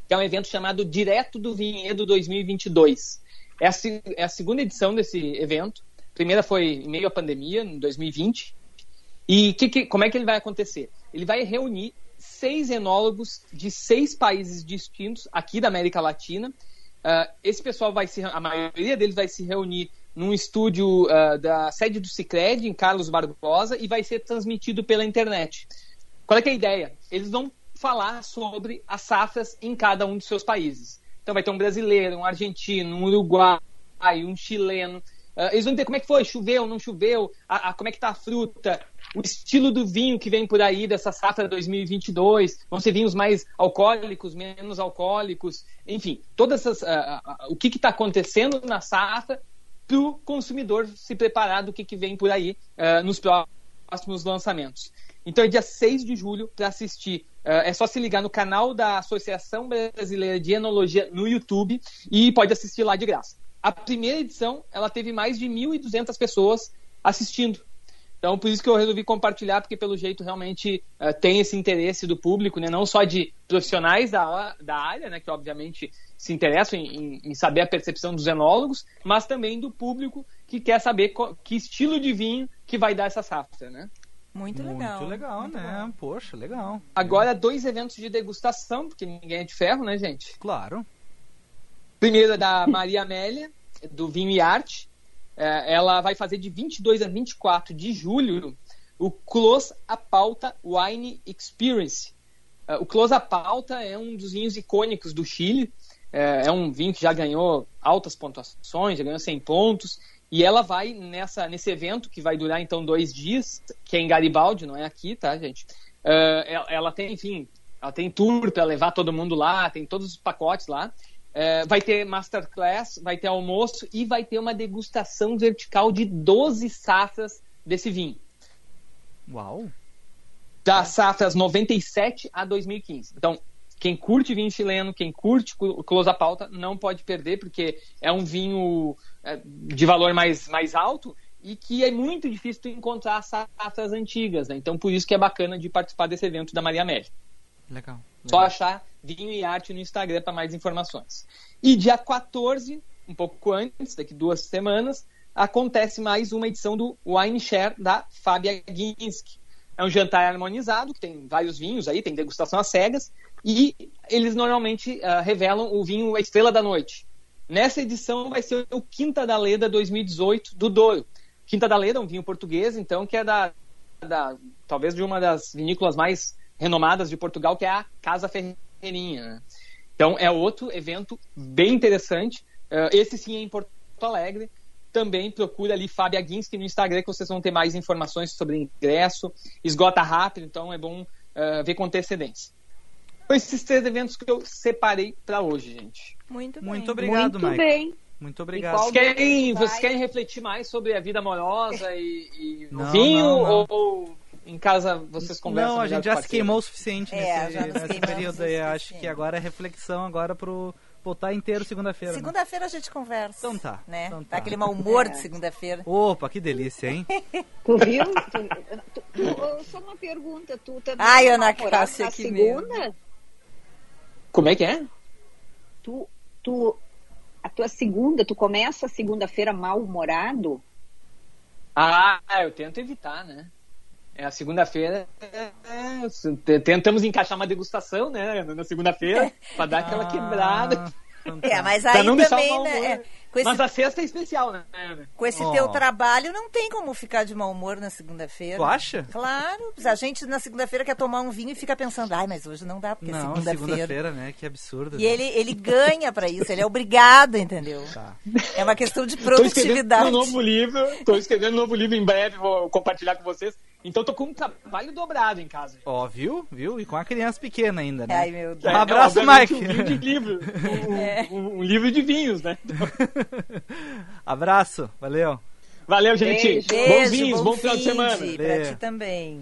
Speaker 11: Que é um evento chamado Direto do Vinhedo 2022. É a, é a segunda edição desse evento. A primeira foi em meio à pandemia, em 2020. E que, que- como é que ele vai acontecer? Ele vai reunir seis enólogos de seis países distintos aqui da América Latina. Ah, esse pessoal vai se, a maioria deles vai se reunir num estúdio ah, da sede do Cicred, em Carlos Barbosa, e vai ser transmitido pela internet. Qual é, é a ideia? Eles vão falar sobre as safras em cada um dos seus países. Então vai ter um brasileiro, um argentino, um uruguai, um chileno. Ah, eles vão dizer como é que foi, choveu, não choveu, a- a- como é que está a fruta, o estilo do vinho que vem por aí dessa safra 2022. Vão ser vinhos mais alcoólicos, menos alcoólicos, enfim, todas essas, ah, ah, o que está acontecendo na safra para o consumidor se preparar do que, que vem por aí ah, nos próximos lançamentos. Então é dia 6 de julho para assistir. Ah, é só se ligar no canal da Associação Brasileira de Enologia no YouTube e pode assistir lá de graça. A primeira edição ela teve mais de 1.200 pessoas assistindo. Então, por isso que eu resolvi compartilhar, porque pelo jeito realmente eh, tem esse interesse do público, né? não só de profissionais da, da área, né? que obviamente se interessam em, em- em saber a percepção dos enólogos, mas também do público que quer saber co- que estilo de vinho que vai dar essa safra. Né?
Speaker 1: Muito legal.
Speaker 2: Muito legal, né? Poxa, legal.
Speaker 11: Agora, dois eventos de degustação, porque ninguém é de ferro, né, gente?
Speaker 2: Claro.
Speaker 11: Primeiro é da Maria Amélia, do Vinho e Arte. É, ela vai fazer de 22 a 24 de julho o Close a Pauta Wine Experience. É, o Close a Pauta é um dos vinhos icônicos do Chile. É, é um vinho que já ganhou altas pontuações, já ganhou 100 pontos. E ela vai nessa, nesse evento, que vai durar então dois dias, que é em Garibaldi, não é aqui, tá, gente? É, ela, ela tem, enfim, ela tem tour para levar todo mundo lá, tem todos os pacotes lá. É, vai ter masterclass, vai ter almoço e vai ter uma degustação vertical de 12 safras desse vinho.
Speaker 2: Uau.
Speaker 11: Das safras 97 a 2015. Então, quem curte vinho chileno, quem curte Close a Pauta, não pode perder, porque é um vinho é, de valor mais, mais alto e que é muito difícil encontrar safras antigas. Né? Então, por isso que é bacana de participar desse evento da Maria Média.
Speaker 2: Legal.
Speaker 11: Só achar Vinho e Arte no Instagram para mais informações. E dia 14, um pouco antes, daqui duas semanas, acontece mais uma edição do Wine Share da Fábia Ginsky. É um jantar harmonizado, que tem vários vinhos aí, tem degustação às cegas, e eles normalmente ah, revelam o vinho A Estrela da Noite. Nessa edição vai ser o Quinta da Leda 2018 do Douro, Quinta da Leda, um vinho português, então, que é da, da talvez de uma das vinícolas mais renomadas de Portugal, que é a Casa Ferreirinha. né? Então, é outro evento bem interessante. Eh, esse sim é em Porto Alegre. Também procura ali Fábio Aguinski no Instagram, que vocês vão ter mais informações sobre ingresso. Esgota rápido, então é bom eh, ver com antecedência. Então, esses três eventos que eu separei para hoje, gente.
Speaker 1: Muito bem.
Speaker 2: Muito obrigado,
Speaker 3: Muito
Speaker 2: Mike.
Speaker 3: bem.
Speaker 2: Muito obrigado.
Speaker 11: Vocês querem, vocês querem refletir mais sobre a vida amorosa e, e
Speaker 2: Não,
Speaker 11: vinho?
Speaker 2: não, não.
Speaker 11: Ou, ou em casa vocês conversam?
Speaker 2: Não, a gente já se queimou o suficiente
Speaker 1: É,
Speaker 2: nesse, nesse período aí. Acho que agora é reflexão agora pro voltar inteiro segunda-feira. né?
Speaker 1: Segunda-feira a gente conversa.
Speaker 2: Então tá,
Speaker 1: Né?
Speaker 2: então
Speaker 1: Tá
Speaker 2: tá.
Speaker 1: aquele mau humor
Speaker 3: É.
Speaker 1: de segunda-feira.
Speaker 2: Opa, que delícia, hein?
Speaker 3: Tu viu? Tu, tu, tu- só uma pergunta, tu também
Speaker 1: Ai,
Speaker 3: é
Speaker 1: Ana Cássia,
Speaker 3: na
Speaker 1: que
Speaker 3: segunda?
Speaker 11: Como é que é?
Speaker 3: Tu, tu, a tua segunda, tu começa a segunda-feira mal-humorado?
Speaker 11: Ah, eu tento evitar, né? É a segunda-feira. é, é, tentamos encaixar uma degustação, né? Na segunda-feira, pra dar aquela quebrada.
Speaker 1: É, mas aí também, né? é, com esse,
Speaker 11: Mas a sexta é especial, né?
Speaker 1: com esse
Speaker 2: Oh.
Speaker 1: teu trabalho, não tem como ficar de mau humor na segunda-feira.
Speaker 2: Tu acha?
Speaker 1: Claro. A gente na segunda-feira quer tomar um vinho e fica pensando, ai, mas hoje não dá, porque é
Speaker 2: Não,
Speaker 1: segunda-feira.
Speaker 2: segunda-feira, né? Que absurdo.
Speaker 1: E ele, ele ganha pra isso, ele é obrigado, entendeu?
Speaker 2: Tá.
Speaker 1: É uma questão de
Speaker 11: Tô escrevendo
Speaker 1: produtividade.
Speaker 11: um novo livro, tô escrevendo um novo livro em breve, vou compartilhar com vocês. Então tô com um trabalho dobrado em casa.
Speaker 2: Ó, viu? Viu? E com a criança pequena ainda, né?
Speaker 1: Ai, meu Deus.
Speaker 2: Um abraço,
Speaker 11: obviamente,
Speaker 2: Mike.
Speaker 11: Um, vinho de livro, um,
Speaker 1: É.
Speaker 11: um- um livro de vinhos, né?
Speaker 2: Abraço, valeu.
Speaker 11: Valeu, gente.
Speaker 3: Beijo.
Speaker 11: Bons
Speaker 1: Beijo,
Speaker 11: vinhos, bom final de semana.
Speaker 1: Pra
Speaker 2: Valeu.
Speaker 1: ti também.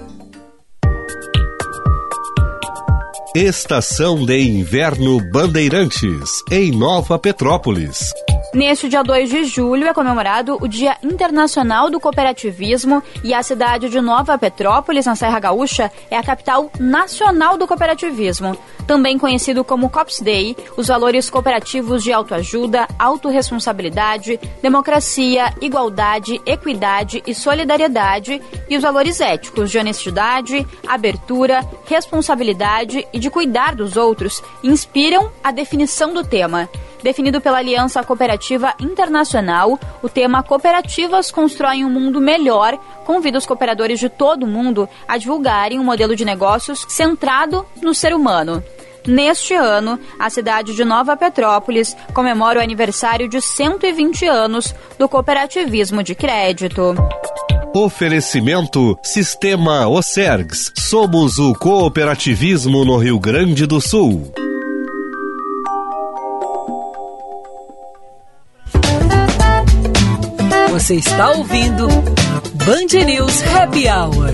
Speaker 12: Estação de Inverno Bandeirantes, em Nova Petrópolis.
Speaker 13: Neste dia 2 de julho é comemorado o Dia Internacional do Cooperativismo e a cidade de Nova Petrópolis, na Serra Gaúcha, é a capital nacional do cooperativismo. Também conhecido como Cops Day, os valores cooperativos de autoajuda, autorresponsabilidade, democracia, igualdade, equidade e solidariedade e os valores éticos de honestidade, abertura, responsabilidade e de cuidar dos outros inspiram a definição do tema. Definido pela Aliança Cooperativa Internacional, o tema Cooperativas constroem um mundo melhor convida os cooperadores de todo o mundo a divulgarem um modelo de negócios centrado no ser humano. Neste ano, a cidade de Nova Petrópolis comemora o aniversário de 120 anos do cooperativismo de crédito.
Speaker 12: Oferecimento Sistema Ocergs. Somos o cooperativismo no Rio Grande do Sul.
Speaker 14: Você está ouvindo Band News Happy Hour.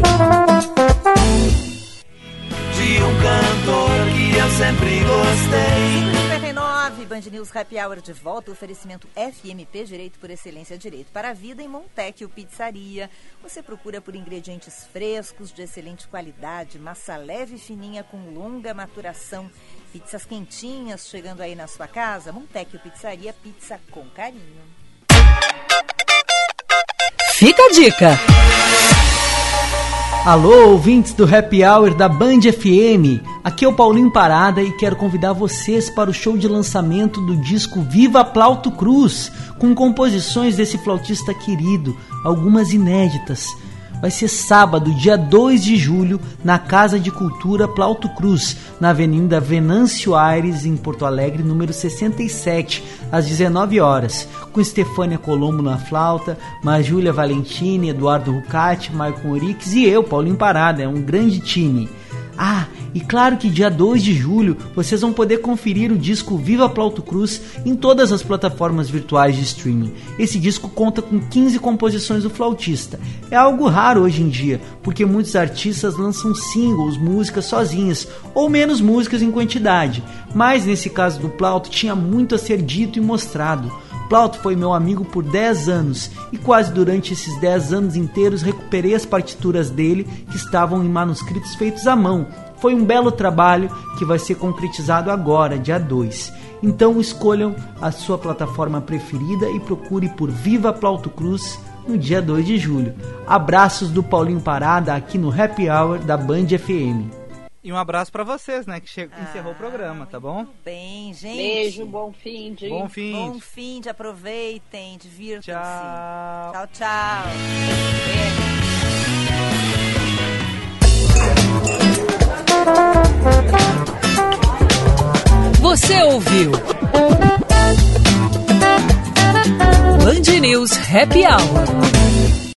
Speaker 15: De um cantor que eu sempre gostei.
Speaker 1: 59, Band News Happy Hour de volta. Oferecimento FMP Direito por Excelência Direito para a Vida em Montecchio Pizzaria. Você procura por ingredientes frescos, de excelente qualidade, massa leve e fininha com longa maturação. Pizzas quentinhas chegando aí na sua casa. Montecchio Pizzaria, pizza com carinho.
Speaker 14: Fica a dica.
Speaker 16: Alô, ouvintes do Happy Hour da Band FM. Aqui é o Paulinho Parada e quero convidar vocês para o show de lançamento do disco Viva Plauto Cruz, com composições desse flautista querido, algumas inéditas. Vai ser sábado, dia 2 de julho, na Casa de Cultura Plauto Cruz, na Avenida Venâncio Aires, em Porto Alegre, número 67, às 19 horas, com Estefânia Colombo na flauta, Majúlia Valentini, Eduardo Rucati, Maicon Orix e eu, Paulinho Parada. É um grande time. Ah, E claro que dia 2 de julho vocês vão poder conferir o disco Viva Plauto Cruz em todas as plataformas virtuais de streaming. Esse disco conta com 15 composições do flautista. É algo raro hoje em dia, porque muitos artistas lançam singles, músicas sozinhas, ou menos músicas em quantidade. Mas nesse caso do Plauto tinha muito a ser dito e mostrado. Plauto foi meu amigo por 10 anos e quase durante esses 10 anos inteiros recuperei as partituras dele que estavam em manuscritos feitos à mão. Foi um belo trabalho que vai ser concretizado agora, dia 2. Então escolham a sua plataforma preferida e procure por Viva Plauto Cruz no dia 2 de julho. Abraços do Paulinho Parada aqui no Happy Hour da Band FM.
Speaker 2: E um abraço pra vocês, né? Que che... encerrou o programa, tá bom?
Speaker 1: Bem, gente.
Speaker 3: Beijo, bom fim de.
Speaker 2: Bom fim.
Speaker 1: Bom fim de aproveitem, divirtam-se.
Speaker 2: Tchau.
Speaker 1: Tchau, tchau.
Speaker 14: Você ouviu? Band News Happy Hour.